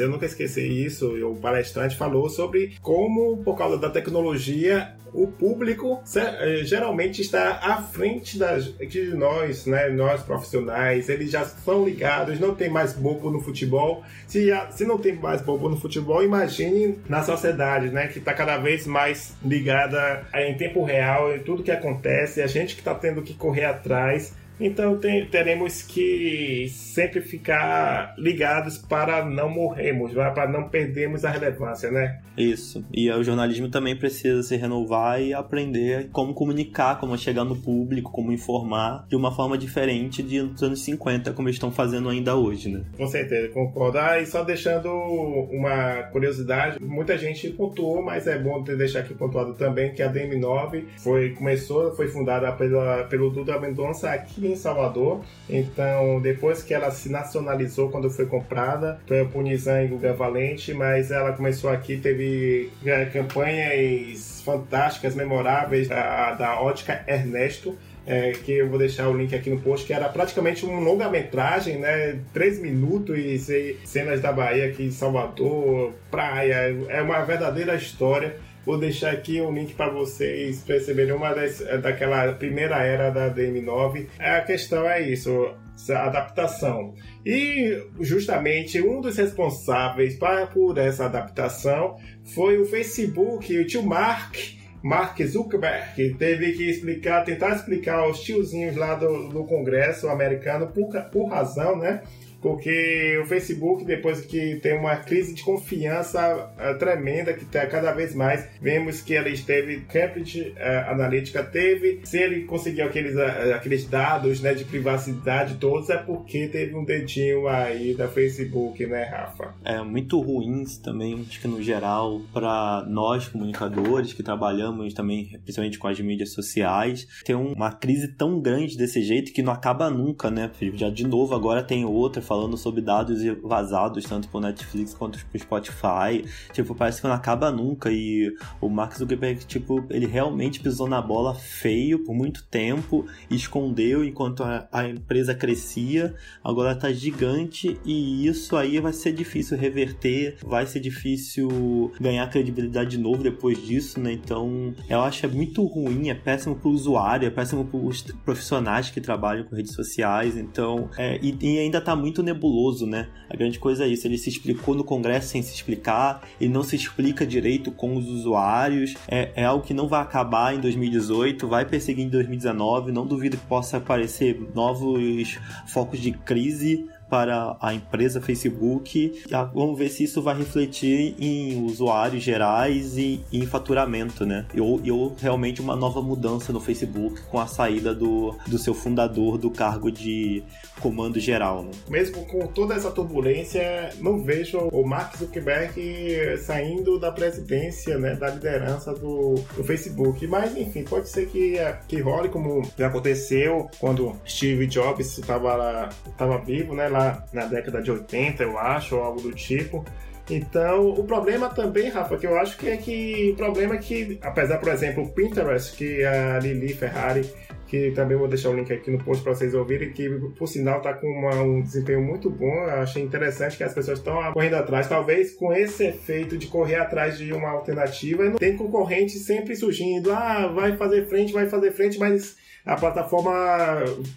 eu nunca esqueci isso, o palestrante falou sobre como, por causa da tecnologia, o público eh, geralmente está à frente das, de nós, né? Nós profissionais, eles já são ligados, não tem mais bobo no futebol. Se, se não tem mais bobo no futebol, imagine na sociedade, né? Que está cada vez mais ligada em tempo real em tudo que acontece, a gente que está tendo que correr atrás então tem, teremos que sempre ficar ligados para não morrermos, para não perdermos a relevância, né? Isso. E o jornalismo também precisa se renovar e aprender como comunicar, como chegar no público, como informar de uma forma diferente de dos anos 50, como eles estão fazendo ainda hoje, né? Com certeza, concordo. Ah, e só deixando uma curiosidade, muita gente pontuou, mas é bom deixar aqui pontuado também que a DM9 foi, começou, foi fundada pela, pelo Duda Mendonça aqui em Salvador. Então, depois que ela se nacionalizou quando foi comprada, foi por Nizam e Guga Valente, mas ela começou aqui, teve é, campanhas fantásticas, memoráveis da, da ótica Ernesto, é, que eu vou deixar o link aqui no post, que era praticamente um longa-metragem, né? Três minutos e cenas da Bahia aqui em Salvador, praia, é uma verdadeira história Vou deixar aqui um link para vocês perceberem uma das, daquela primeira era da DM9. A questão é isso, a adaptação. E justamente um dos responsáveis para, por essa adaptação foi o Facebook, o tio Mark, Mark Zuckerberg teve que explicar, tentar explicar aos tiozinhos lá do, do Congresso americano por, por razão, né? Porque o Facebook, depois que tem uma crise de confiança uh, tremenda, que está cada vez mais, vemos que ele teve, Cambridge uh, Analytica teve, se ele conseguiu aqueles, uh, aqueles dados né, de privacidade todos, é porque teve um dedinho aí da Facebook, né, Rafa? É muito ruins também, acho que no geral, para nós comunicadores que trabalhamos também, principalmente com as mídias sociais, ter uma crise tão grande desse jeito que não acaba nunca, né? Já de novo agora tem outra falando sobre dados vazados, tanto pro Netflix quanto pro Spotify. Tipo, parece que não acaba nunca. E o Mark Zuckerberg, tipo, ele realmente pisou na bola feio por muito tempo, escondeu enquanto a, a empresa crescia. Agora tá gigante e isso aí vai ser difícil reverter, vai ser difícil ganhar credibilidade de novo depois disso, né? Então, eu acho é muito ruim, é péssimo pro usuário, é péssimo pros profissionais que trabalham com redes sociais. Então, é, e, e ainda tá muito muito nebuloso, né? A grande coisa é isso, ele se explicou no Congresso sem se explicar, ele não se explica direito com os usuários, é, é algo que não vai acabar em 2018, vai perseguir em 2019, não duvido que possa aparecer novos focos de crise para a empresa Facebook. Vamos ver se isso vai refletir em usuários gerais e em faturamento, né? Ou, realmente uma nova mudança no Facebook com a saída do, do seu fundador do cargo de comando geral. Né? Mesmo com toda essa turbulência, não vejo o Mark Zuckerberg saindo da presidência, né, da liderança do, do Facebook. Mas, enfim, pode ser que, que role, como já aconteceu quando Steve Jobs estava vivo, né, na década de 80, eu acho, ou algo do tipo. Então, o problema também, Rafa, que eu acho que é que o problema é que, apesar, por exemplo, o Pinterest, que a Lili Ferrari que também vou deixar o link aqui no post para vocês ouvirem, que por sinal está com uma, um desempenho muito bom. Eu achei interessante que as pessoas estão correndo atrás, talvez com esse efeito de correr atrás de uma alternativa. Não tem concorrente sempre surgindo, ah, vai fazer frente, vai fazer frente, mas a plataforma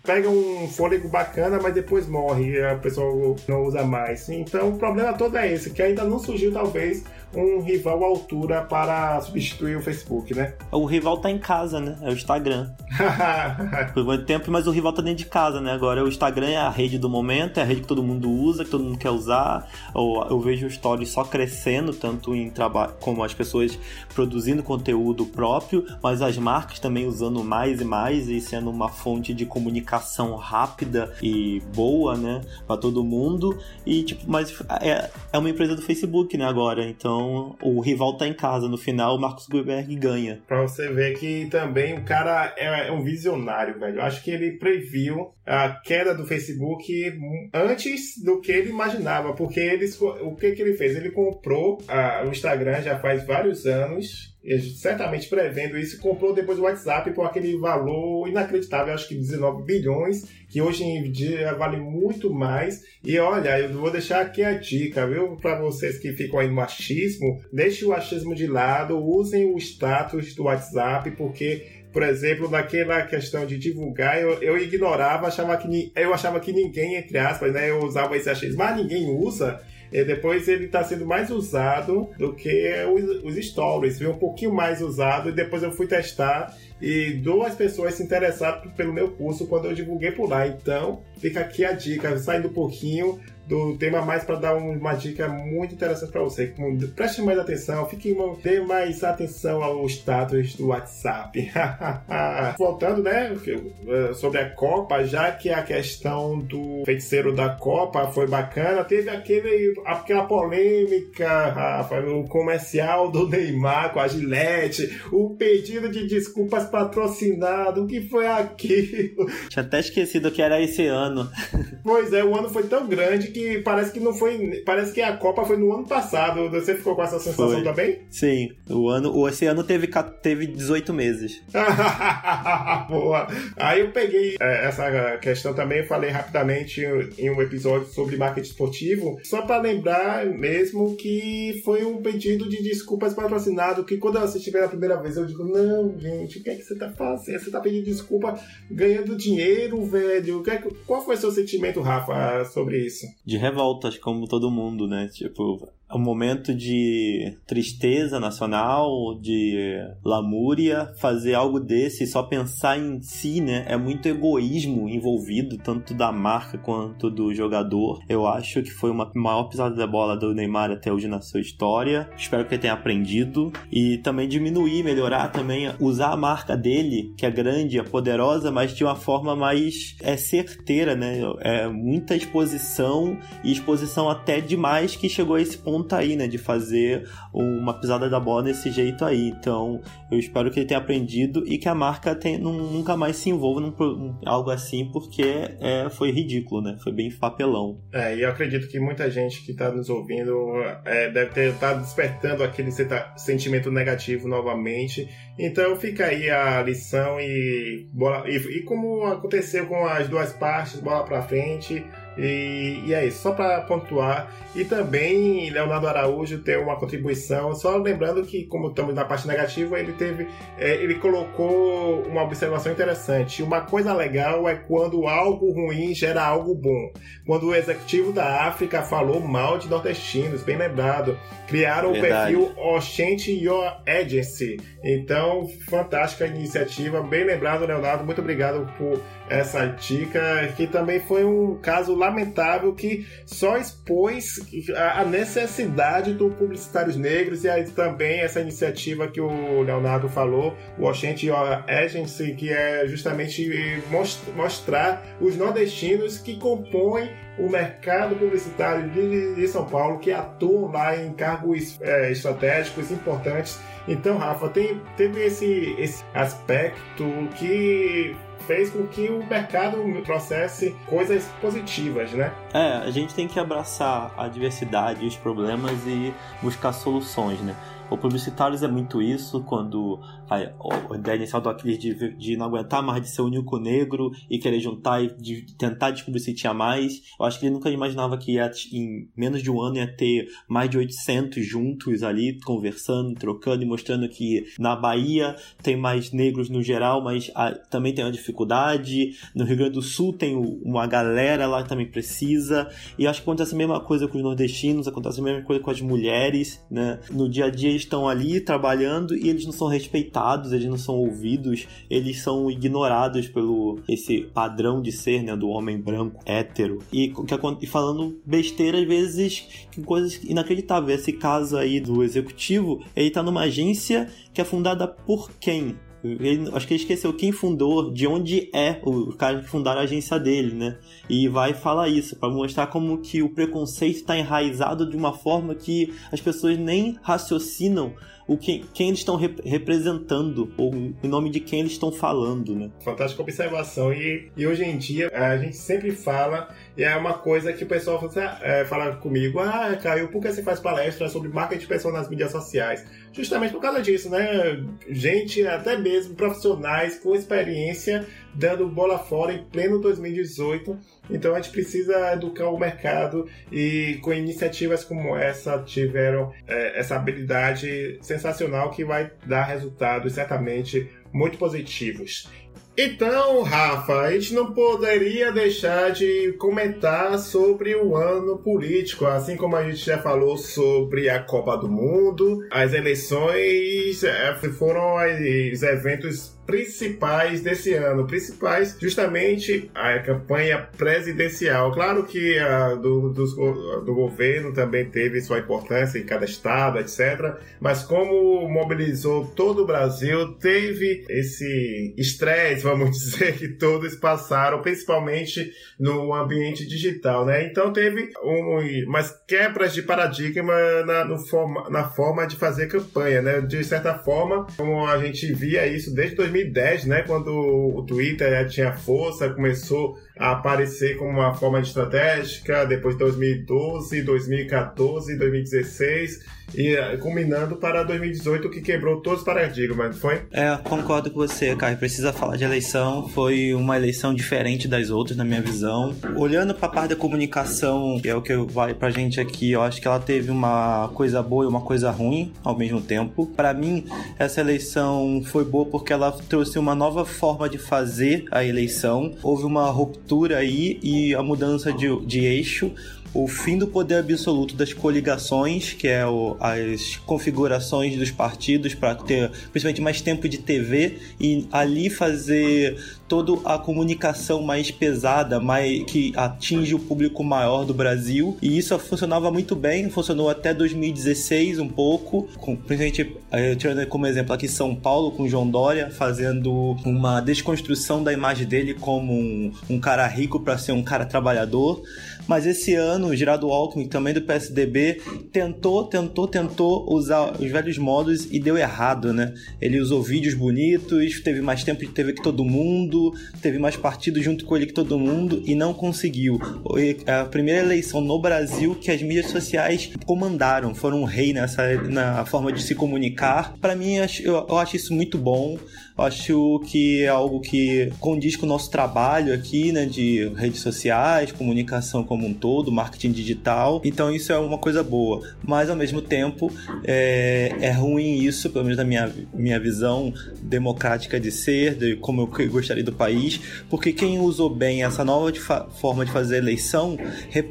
pega um fôlego bacana, mas depois morre a pessoa não usa mais. Então o problema todo é esse, que ainda não surgiu talvez um rival à altura para substituir o Facebook, né? O rival tá em casa, né? É o Instagram. Por muito tempo, mas o rival tá dentro de casa, né? Agora o Instagram é a rede do momento, é a rede que todo mundo usa, que todo mundo quer usar. Eu vejo o Stories só crescendo, tanto em trabalho como as pessoas produzindo conteúdo próprio, mas as marcas também usando mais e mais e sendo uma fonte de comunicação rápida e boa, né, para todo mundo. E tipo, mas é, é uma empresa do Facebook, né, agora. Então, o rival tá em casa. No final, o Marcos Zuckerberg ganha. Pra você ver que também o cara é, é um visionário, velho. Eu acho que ele previu a queda do Facebook antes do que ele imaginava, porque eles, o que que ele fez? Ele comprou a, o Instagram já faz vários anos certamente prevendo isso, comprou depois o WhatsApp por aquele valor inacreditável, acho que 19 bilhões, que hoje em dia vale muito mais. E olha, eu vou deixar aqui a dica, viu, para vocês que ficam aí no achismo, deixe o achismo de lado, usem o status do WhatsApp, porque por exemplo, naquela questão de divulgar, eu, eu ignorava, achava que, eu achava que ninguém, entre aspas, né, eu usava esse achismo, mas ninguém usa. E depois ele está sendo mais usado do que os, os stories, veio um pouquinho mais usado e depois eu fui testar e duas pessoas se interessaram pelo meu curso quando eu divulguei por lá. Então, fica aqui a dica, saindo um pouquinho do tema mais para dar uma dica muito interessante para você. Preste mais atenção, fique dê mais atenção ao status do WhatsApp. Voltando, né, sobre a Copa, já que a questão do feiticeiro da Copa foi bacana, teve aquele, aquela polêmica, Rafa, o comercial do Neymar com a Gillette, o pedido de desculpas patrocinado, o que foi aquilo? Tinha até esquecido que era esse ano. Pois é, o ano foi tão grande que que parece que não foi. Parece que a Copa foi no ano passado. Você ficou com essa sensação foi. também? Sim. O ano, esse ano teve, teve 18 meses. Boa. Aí eu peguei é, essa questão também, e falei rapidamente em um episódio sobre marketing esportivo, só para lembrar mesmo que foi um pedido de desculpas patrocinado, que quando eu assisti pela primeira vez, eu digo, não, gente, o que é que você tá fazendo? Você tá pedindo desculpa ganhando dinheiro, velho? É qual foi o seu sentimento, Rafa, sobre isso? De revoltas, como todo mundo, né? Tipo, um momento de tristeza nacional, de lamúria, fazer algo desse, só pensar em si, né? É muito egoísmo envolvido, tanto da marca quanto do jogador. Eu acho que foi uma maior pisada da bola do Neymar até hoje na sua história. Espero que ele tenha aprendido e também diminuir, melhorar também, usar a marca dele, que é grande, é poderosa, mas de uma forma mais é certeira, né? É muita exposição e exposição até demais que chegou a esse ponto tá aí, né? De fazer uma pisada da bola desse jeito aí. Então, eu espero que ele tenha aprendido e que a marca tenha, nunca mais se envolva num, algo assim, porque é, foi ridículo, né? Foi bem papelão. É, e eu acredito que muita gente que tá nos ouvindo é, deve ter tá despertando aquele sentimento negativo novamente. Então fica aí a lição e, bola, e, e como aconteceu com as duas partes, bola pra frente. E, e, é isso, só para pontuar. E também Leonardo Araújo tem uma contribuição, só lembrando que, como estamos na parte negativa, ele teve. É, ele colocou uma observação interessante. Uma coisa legal é quando algo ruim gera algo bom. Quando o executivo da África falou mal de nordestinos, bem lembrado. Criaram Verdade. o perfil Oshente Your Agency. Então, fantástica iniciativa, bem lembrado, Leonardo. Muito obrigado por essa dica, que também foi um caso lamentável que só expôs a necessidade do publicitários negros e aí também essa iniciativa que o Leonardo falou, o Oshente Agency, que é justamente mostrar os nordestinos que compõem o mercado publicitário de, São Paulo que atuam lá em cargos é, estratégicos importantes. Então, Rafa, tem, teve esse, esse aspecto que fez com que o mercado trouxesse coisas positivas, né? É, a gente tem que abraçar a diversidade, os problemas e buscar soluções, né? O Publicitários é muito isso, quando a, ideia inicial do Aquiles de, de não aguentar mais de ser o único negro e querer juntar e de tentar descobrir se tinha mais. Eu acho que ele nunca imaginava que ia, em menos de um ano ia ter mais de 800 juntos ali, conversando, trocando e mostrando que na Bahia tem mais negros no geral, mas a, também tem uma dificuldade. No Rio Grande do Sul tem uma galera lá que também precisa. E acho que acontece a mesma coisa com os nordestinos, acontece a mesma coisa com as mulheres, né? No dia a dia estão ali trabalhando e eles não são respeitados, eles não são ouvidos, eles são ignorados pelo esse padrão de ser, né, do homem branco, hétero. E, que, falando besteira às vezes, coisas inacreditáveis. Esse caso aí do executivo, ele tá numa agência que é fundada por quem? Ele, acho que ele esqueceu quem fundou, de onde é o cara que fundaram a agência dele, né? E vai falar isso, para mostrar como que o preconceito está enraizado de uma forma que as pessoas nem raciocinam o que, quem eles estão rep representando, ou em nome de quem eles estão falando, né? Fantástica observação. E, e hoje em dia a gente sempre fala, e é uma coisa que o pessoal fala, é, fala comigo, ah, Caio, por que você faz palestra sobre marketing pessoal nas mídias sociais? Justamente por causa disso, né? Gente, até mesmo profissionais com experiência dando bola fora em pleno 2018. Então a gente precisa educar o mercado e com iniciativas como essa tiveram é, essa habilidade sensacional que vai dar resultados certamente muito positivos. Então, Rafa, a gente não poderia deixar de comentar sobre o ano político, assim como a gente já falou sobre a Copa do Mundo, as eleições é, foram os eventos principais desse ano. Principais, justamente a campanha presidencial. Claro que a do, do, do governo também teve sua importância em cada estado, etc. Mas como mobilizou todo o Brasil, teve esse estresse, vamos dizer, que todos passaram, principalmente no ambiente digital, né? Então teve um, umas quebras de paradigma na, no forma, na forma de fazer campanha, né? De certa forma, como a gente via isso desde 2010, né, quando o Twitter já tinha força, começou a aparecer como uma forma estratégica depois de 2012, 2014, 2016 e eh, culminando para 2018 que quebrou todos os paradigmas, foi? É, concordo com você, Caio. Precisa falar de eleição. Foi uma eleição diferente das outras, na minha visão. Olhando para a parte da comunicação, que é o que vale pra gente aqui, eu acho que ela teve uma coisa boa e uma coisa ruim ao mesmo tempo. Para mim, essa eleição foi boa porque ela trouxe uma nova forma de fazer a eleição. Houve uma ruptura aí e a mudança de, de eixo o fim do poder absoluto das coligações, que é o, as configurações dos partidos para ter principalmente mais tempo de TV e ali fazer toda a comunicação mais pesada, mais que atinge o público maior do Brasil. E isso funcionava muito bem, funcionou até 2016 um pouco, com, principalmente eh, tirando como exemplo aqui São Paulo com João Dória fazendo uma desconstrução da imagem dele como um, um cara rico para ser um cara trabalhador. Mas esse ano, o Geraldo Alckmin, também do PSDB, tentou, tentou, tentou usar os velhos modos e deu errado, né? Ele usou vídeos bonitos, teve mais tempo de TV que todo mundo, teve mais partidos junto com ele que todo mundo e não conseguiu. É a primeira eleição no Brasil que as mídias sociais comandaram, foram um rei nessa na forma de se comunicar. Para mim, eu acho isso muito bom. Acho que é algo que condiz com o nosso trabalho aqui, né, de redes sociais, comunicação como um todo, marketing digital. Então isso é uma coisa boa. Mas ao mesmo tempo é, é ruim isso, pelo menos na minha, minha visão democrática de ser, de como eu gostaria do país, porque quem usou bem essa nova de forma de fazer eleição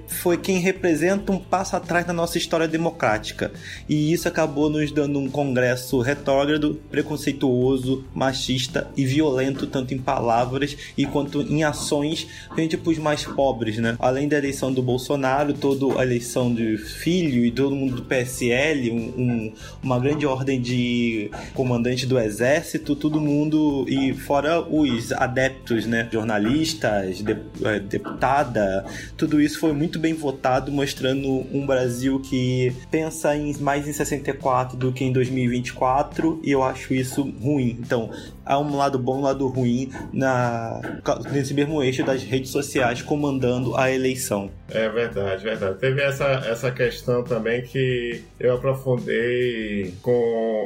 foi quem representa um passo atrás na nossa história democrática. E isso acabou nos dando um congresso retrógrado, preconceituoso, machista e violento, tanto em palavras e quanto em ações, frente para os mais pobres, né? Além da eleição do Bolsonaro, toda a eleição do filho e todo mundo do PSL, um, um, uma grande ordem de comandante do exército, todo mundo e fora os adeptos, né? Jornalistas, de, é, deputada, tudo isso foi muito bem votado, mostrando um Brasil que pensa em, mais em 64 do que em 2024 e eu acho isso ruim. Então, há um lado bom e um lado ruim na, nesse mesmo eixo das redes sociais comandando a eleição. É verdade, verdade. Teve essa, essa questão também que eu aprofundei com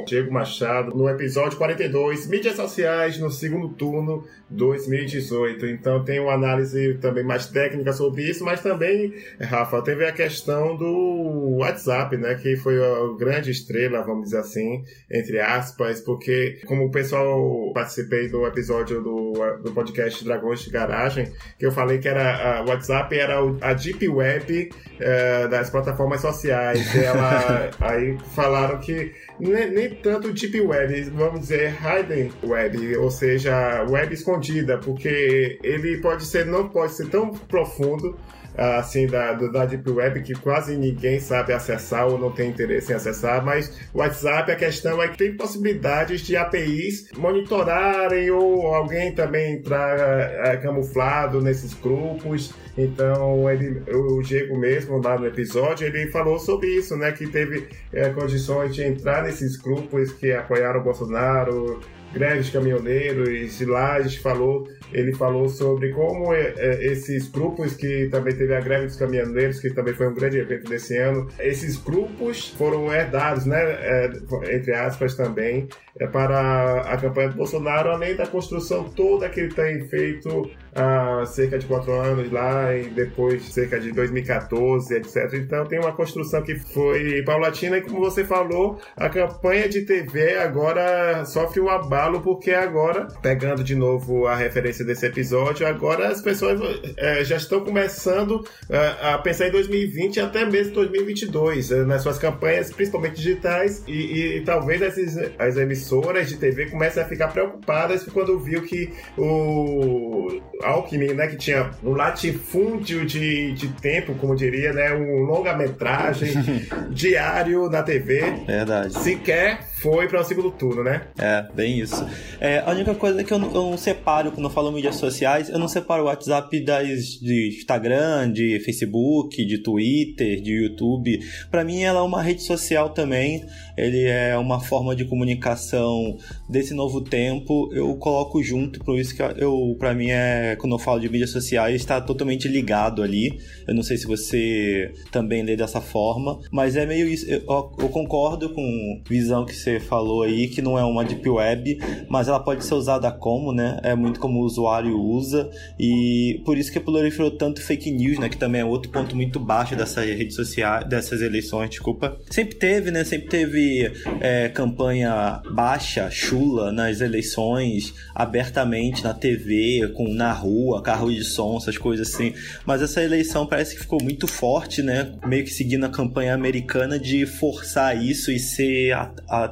Diego Machado no episódio 42, mídias sociais no segundo turno 2018. Então tem uma análise também mais técnica sobre isso, mas também, Rafa, teve a questão do WhatsApp, né, que foi a grande estrela, vamos dizer assim, entre aspas, porque como o pessoal participei do episódio do, do podcast Dragões de Garagem, que eu falei que era o WhatsApp era a deep web é, das plataformas sociais. Ela, aí falaram que nem, nem tanto deep web, vamos dizer hidden web, ou seja, web escondida, porque ele pode ser não pode ser tão profundo assim da, da Deep Web que quase ninguém sabe acessar ou não tem interesse em acessar, mas o WhatsApp a questão é que tem possibilidades de APIs monitorarem ou alguém também entrar é, camuflado nesses grupos. Então ele, o Diego mesmo lá no episódio ele falou sobre isso, né? Que teve é, condições de entrar nesses grupos que apoiaram o Bolsonaro, greves caminhoneiros, e gente falou ele falou sobre como é, é, esses grupos que também teve a greve dos caminhoneiros, que também foi um grande evento desse ano, esses grupos foram herdados, né, é, entre aspas também, é, para a campanha do Bolsonaro, além da construção toda que ele tem feito há cerca de quatro anos lá e depois cerca de 2014, etc. Então tem uma construção que foi paulatina e como você falou, a campanha de TV agora sofre um abalo porque agora, pegando de novo a referência desse episódio, agora as pessoas é, já estão começando é, a pensar em 2020 e até mesmo 2022 é, nas suas campanhas, principalmente digitais e, e, e talvez as, as emissoras de TV comecem a ficar preocupadas quando viu que o Alckmin, né, que tinha um latifúndio de, de tempo, como diria, né, um longa-metragem diário na TV. Verdade. Sequer foi para o segundo turno, né? É, bem isso. É, a única coisa é que eu não, eu não separo, quando eu falo mídias sociais, eu não separo o WhatsApp das, de Instagram, de Facebook, de Twitter, de YouTube. Para mim, ela é uma rede social também. Ele é uma forma de comunicação desse novo tempo. Eu coloco junto, por isso que eu, para mim, é quando eu falo de mídias sociais, está totalmente ligado ali. Eu não sei se você também lê dessa forma, mas é meio isso. Eu, eu concordo com visão que você falou aí, que não é uma deep web, mas ela pode ser usada como, né? É muito como o usuário usa e por isso que proliferou tanto fake news, né? Que também é outro ponto muito baixo dessa rede social, dessas eleições, desculpa. Sempre teve, né? Sempre teve é, campanha baixa, chula nas eleições, abertamente na TV, com na rua, carro de som, essas coisas assim. Mas essa eleição parece que ficou muito forte, né? Meio que seguindo a campanha americana de forçar isso e ser a, a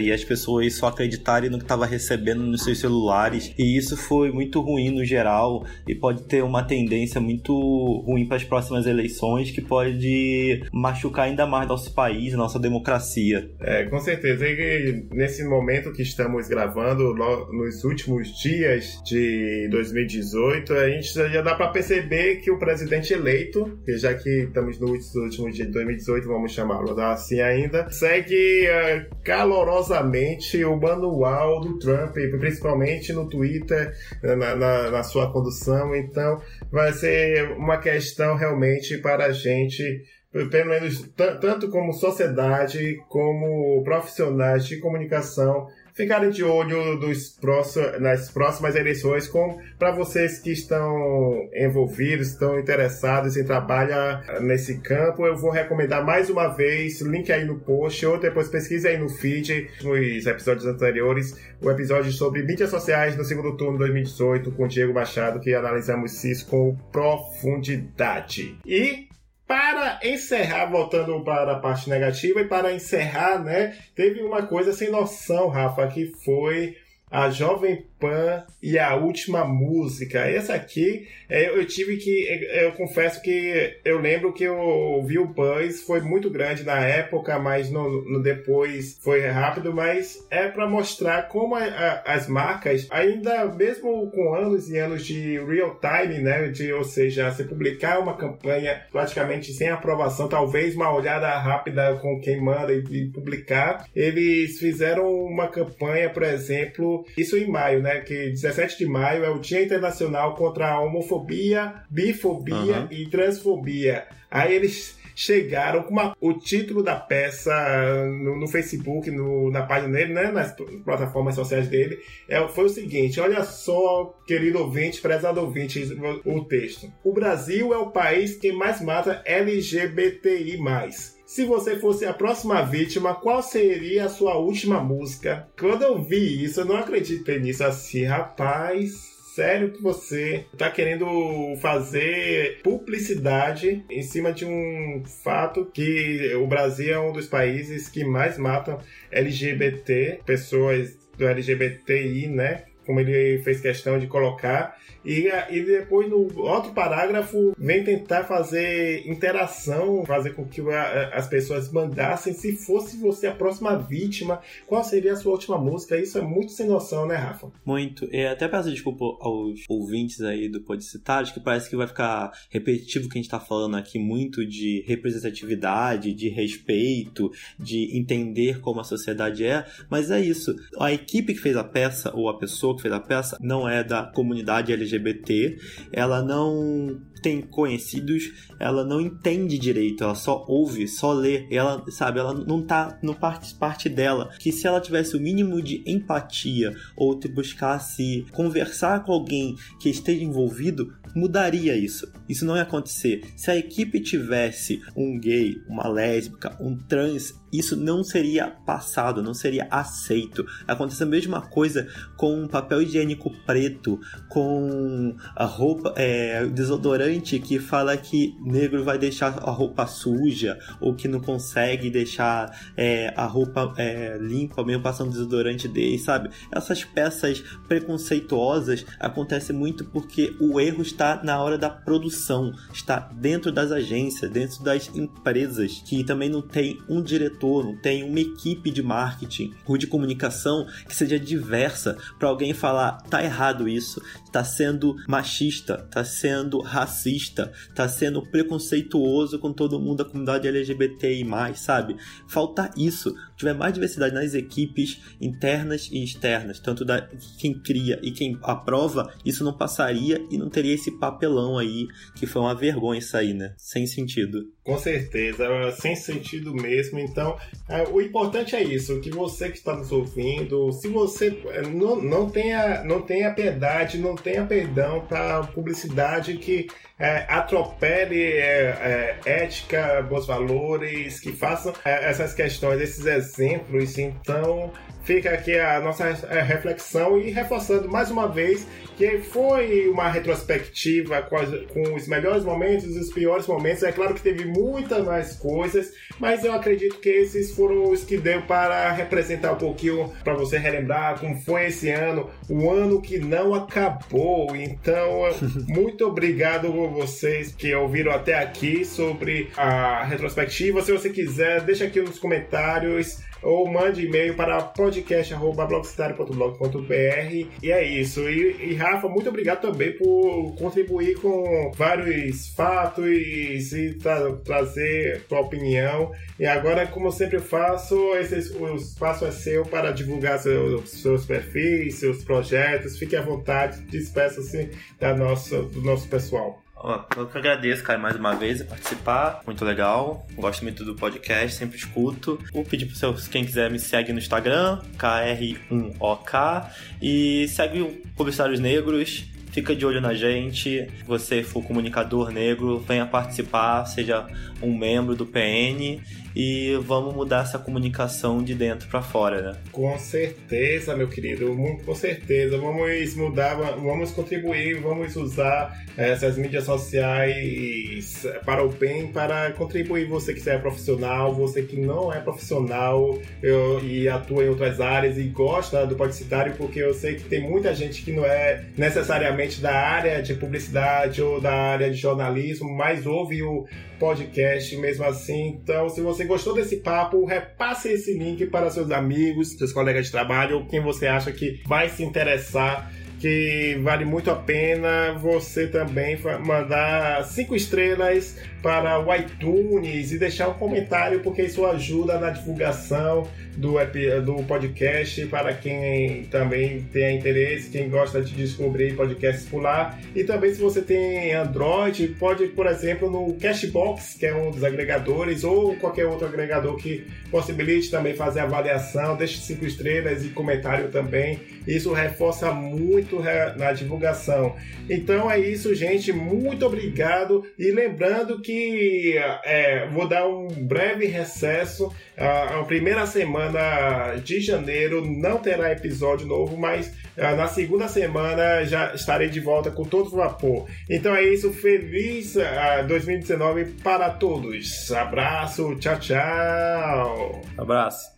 e as pessoas só acreditarem no que estava recebendo nos seus celulares. E isso foi muito ruim no geral e pode ter uma tendência muito ruim para as próximas eleições que pode machucar ainda mais nosso país, nossa democracia. É, com certeza. E nesse momento que estamos gravando, nos últimos dias de 2018, a gente já dá para perceber que o presidente eleito, já que estamos nos últimos dias de 2018, vamos chamá-lo assim ainda, segue uh, calorosamente o manual do Trump, principalmente no Twitter, na, na, na sua condução. Então, vai ser uma questão realmente para a gente pelo menos tanto como sociedade como profissionais de comunicação ficarem de olho dos próximos, nas próximas eleições para vocês que estão envolvidos, estão interessados em trabalhar nesse campo. Eu vou recomendar mais uma vez, link aí no post, ou depois pesquise aí no feed, nos episódios anteriores, o episódio sobre mídias sociais no segundo turno 2018 com Diego Machado, que analisamos isso com profundidade. E para encerrar, voltando para a parte negativa, e para encerrar, né, teve uma coisa sem noção, Rafa, que foi a Jovem Pan e a última música. Essa aqui é, eu tive que. Eu confesso que eu lembro que eu vi o buzz, foi muito grande na época, mas no, no depois foi rápido. Mas é para mostrar como a, a, as marcas, ainda mesmo com anos e anos de real time, né? De, ou seja, se publicar uma campanha praticamente sem aprovação, talvez uma olhada rápida com quem manda e, e publicar, eles fizeram uma campanha, por exemplo, isso em maio, né? Que 17 de maio é o Dia Internacional contra a Homofobia, Bifobia uhum. e Transfobia. Aí eles chegaram com uma, o título da peça no, no Facebook, no, na página dele, né, nas plataformas sociais dele, é, foi o seguinte: olha só, querido ouvinte, prezado ouvinte, o, o texto. O Brasil é o país que mais mata LGBTI. Se você fosse a próxima vítima, qual seria a sua última música? Quando eu vi isso, eu não acreditei nisso assim, rapaz sério que você está querendo fazer publicidade em cima de um fato que o Brasil é um dos países que mais matam LGBT, pessoas do LGBTI, né? Como ele fez questão de colocar. E, e depois no outro parágrafo vem tentar fazer interação, fazer com que a, as pessoas mandassem se fosse você a próxima vítima, qual seria a sua última música? Isso é muito sem noção, né, Rafa? Muito. E até peço desculpa aos ouvintes aí do Podcitário, que parece que vai ficar repetitivo o que a gente tá falando aqui, muito de representatividade, de respeito, de entender como a sociedade é, mas é isso. A equipe que fez a peça, ou a pessoa que fez a peça, não é da comunidade LGBT ela não tem conhecidos, ela não entende direito, ela só ouve, só lê, ela, sabe, ela não tá no parte, parte dela. Que se ela tivesse o mínimo de empatia ou te buscasse conversar com alguém que esteja envolvido, mudaria isso. Isso não ia acontecer. Se a equipe tivesse um gay, uma lésbica, um trans, isso não seria passado, não seria aceito. Acontece a mesma coisa com um papel higiênico preto, com a roupa, é, desodorante que fala que negro vai deixar a roupa suja ou que não consegue deixar é, a roupa é, limpa mesmo passando desodorante dele, sabe? Essas peças preconceituosas acontecem muito porque o erro está está na hora da produção, está dentro das agências, dentro das empresas que também não tem um diretor, não tem uma equipe de marketing ou de comunicação que seja diversa para alguém falar tá errado isso, tá sendo machista, tá sendo racista, tá sendo preconceituoso com todo mundo da comunidade LGBTI+, sabe? Falta isso. Tiver mais diversidade nas equipes internas e externas, tanto da quem cria e quem aprova, isso não passaria e não teria esse papelão aí, que foi uma vergonha isso aí, né? Sem sentido. Com certeza, sem sentido mesmo. Então, é, o importante é isso, que você que está nos ouvindo, se você é, não, não, tenha, não tenha piedade, não tenha perdão para publicidade que é, atropele é, é, ética, bons valores, que façam é, essas questões, esses exemplos. Então, fica aqui a nossa reflexão e reforçando mais uma vez que foi uma retrospectiva com, os melhores momentos e os piores momentos. É claro que teve muitas mais coisas, mas eu acredito que esses foram os que deu para representar um pouquinho, para você relembrar como foi esse ano, o ano que não acabou. Então, muito obrigado a vocês que ouviram até aqui sobre a retrospectiva. Se você quiser, deixa aqui nos comentários ou mande e-mail para podcast.blogstario.blog.br e é isso. E, e, Rafa, muito obrigado também por contribuir com vários fatos e tra trazer sua opinião. E agora, como sempre faço, esse, o espaço é seu para divulgar seus, seus perfis, seus projetos. Fique à vontade, despeça-se da do nosso pessoal. Eu que agradeço, Caio, mais uma vez participar. Muito legal. Gosto muito do podcast, sempre escuto. Vou pedir para quem quiser me segue no Instagram, KR1OK. E segue o Publicitários Negros. Fica de olho na gente. Se você for comunicador negro, venha participar, seja um membro do PN e vamos mudar essa comunicação de dentro para fora, né? Com certeza, meu querido, com certeza. Vamos mudar, vamos contribuir, vamos usar essas mídias sociais para o bem, para contribuir você que é profissional, você que não é profissional eu, e atua em outras áreas e gosta do publicitário, porque eu sei que tem muita gente que não é necessariamente da área de publicidade ou da área de jornalismo, mas ouve o podcast mesmo assim. Então, se você gostou desse papo, repasse esse link para seus amigos, seus colegas de trabalho ou quem você acha que vai se interessar que vale muito a pena você também mandar cinco estrelas para o iTunes e deixar um comentário, porque isso ajuda na divulgação do, do podcast para quem também tem interesse, quem gosta de descobrir podcasts por lá. E também, se você tem Android, pode, por exemplo, no Cashbox, que é um dos agregadores, ou qualquer outro agregador que possibilite também fazer avaliação, deixe cinco estrelas e comentário também. Isso reforça muito na divulgação. Então é isso, gente. Muito obrigado. E lembrando que é, vou dar um breve recesso. A, a primeira semana de janeiro não terá episódio novo, mas na segunda semana já estarei de volta com todo vapor. Então é isso. Feliz 2019 para todos. Abraço. Tchau, tchau. Abraço.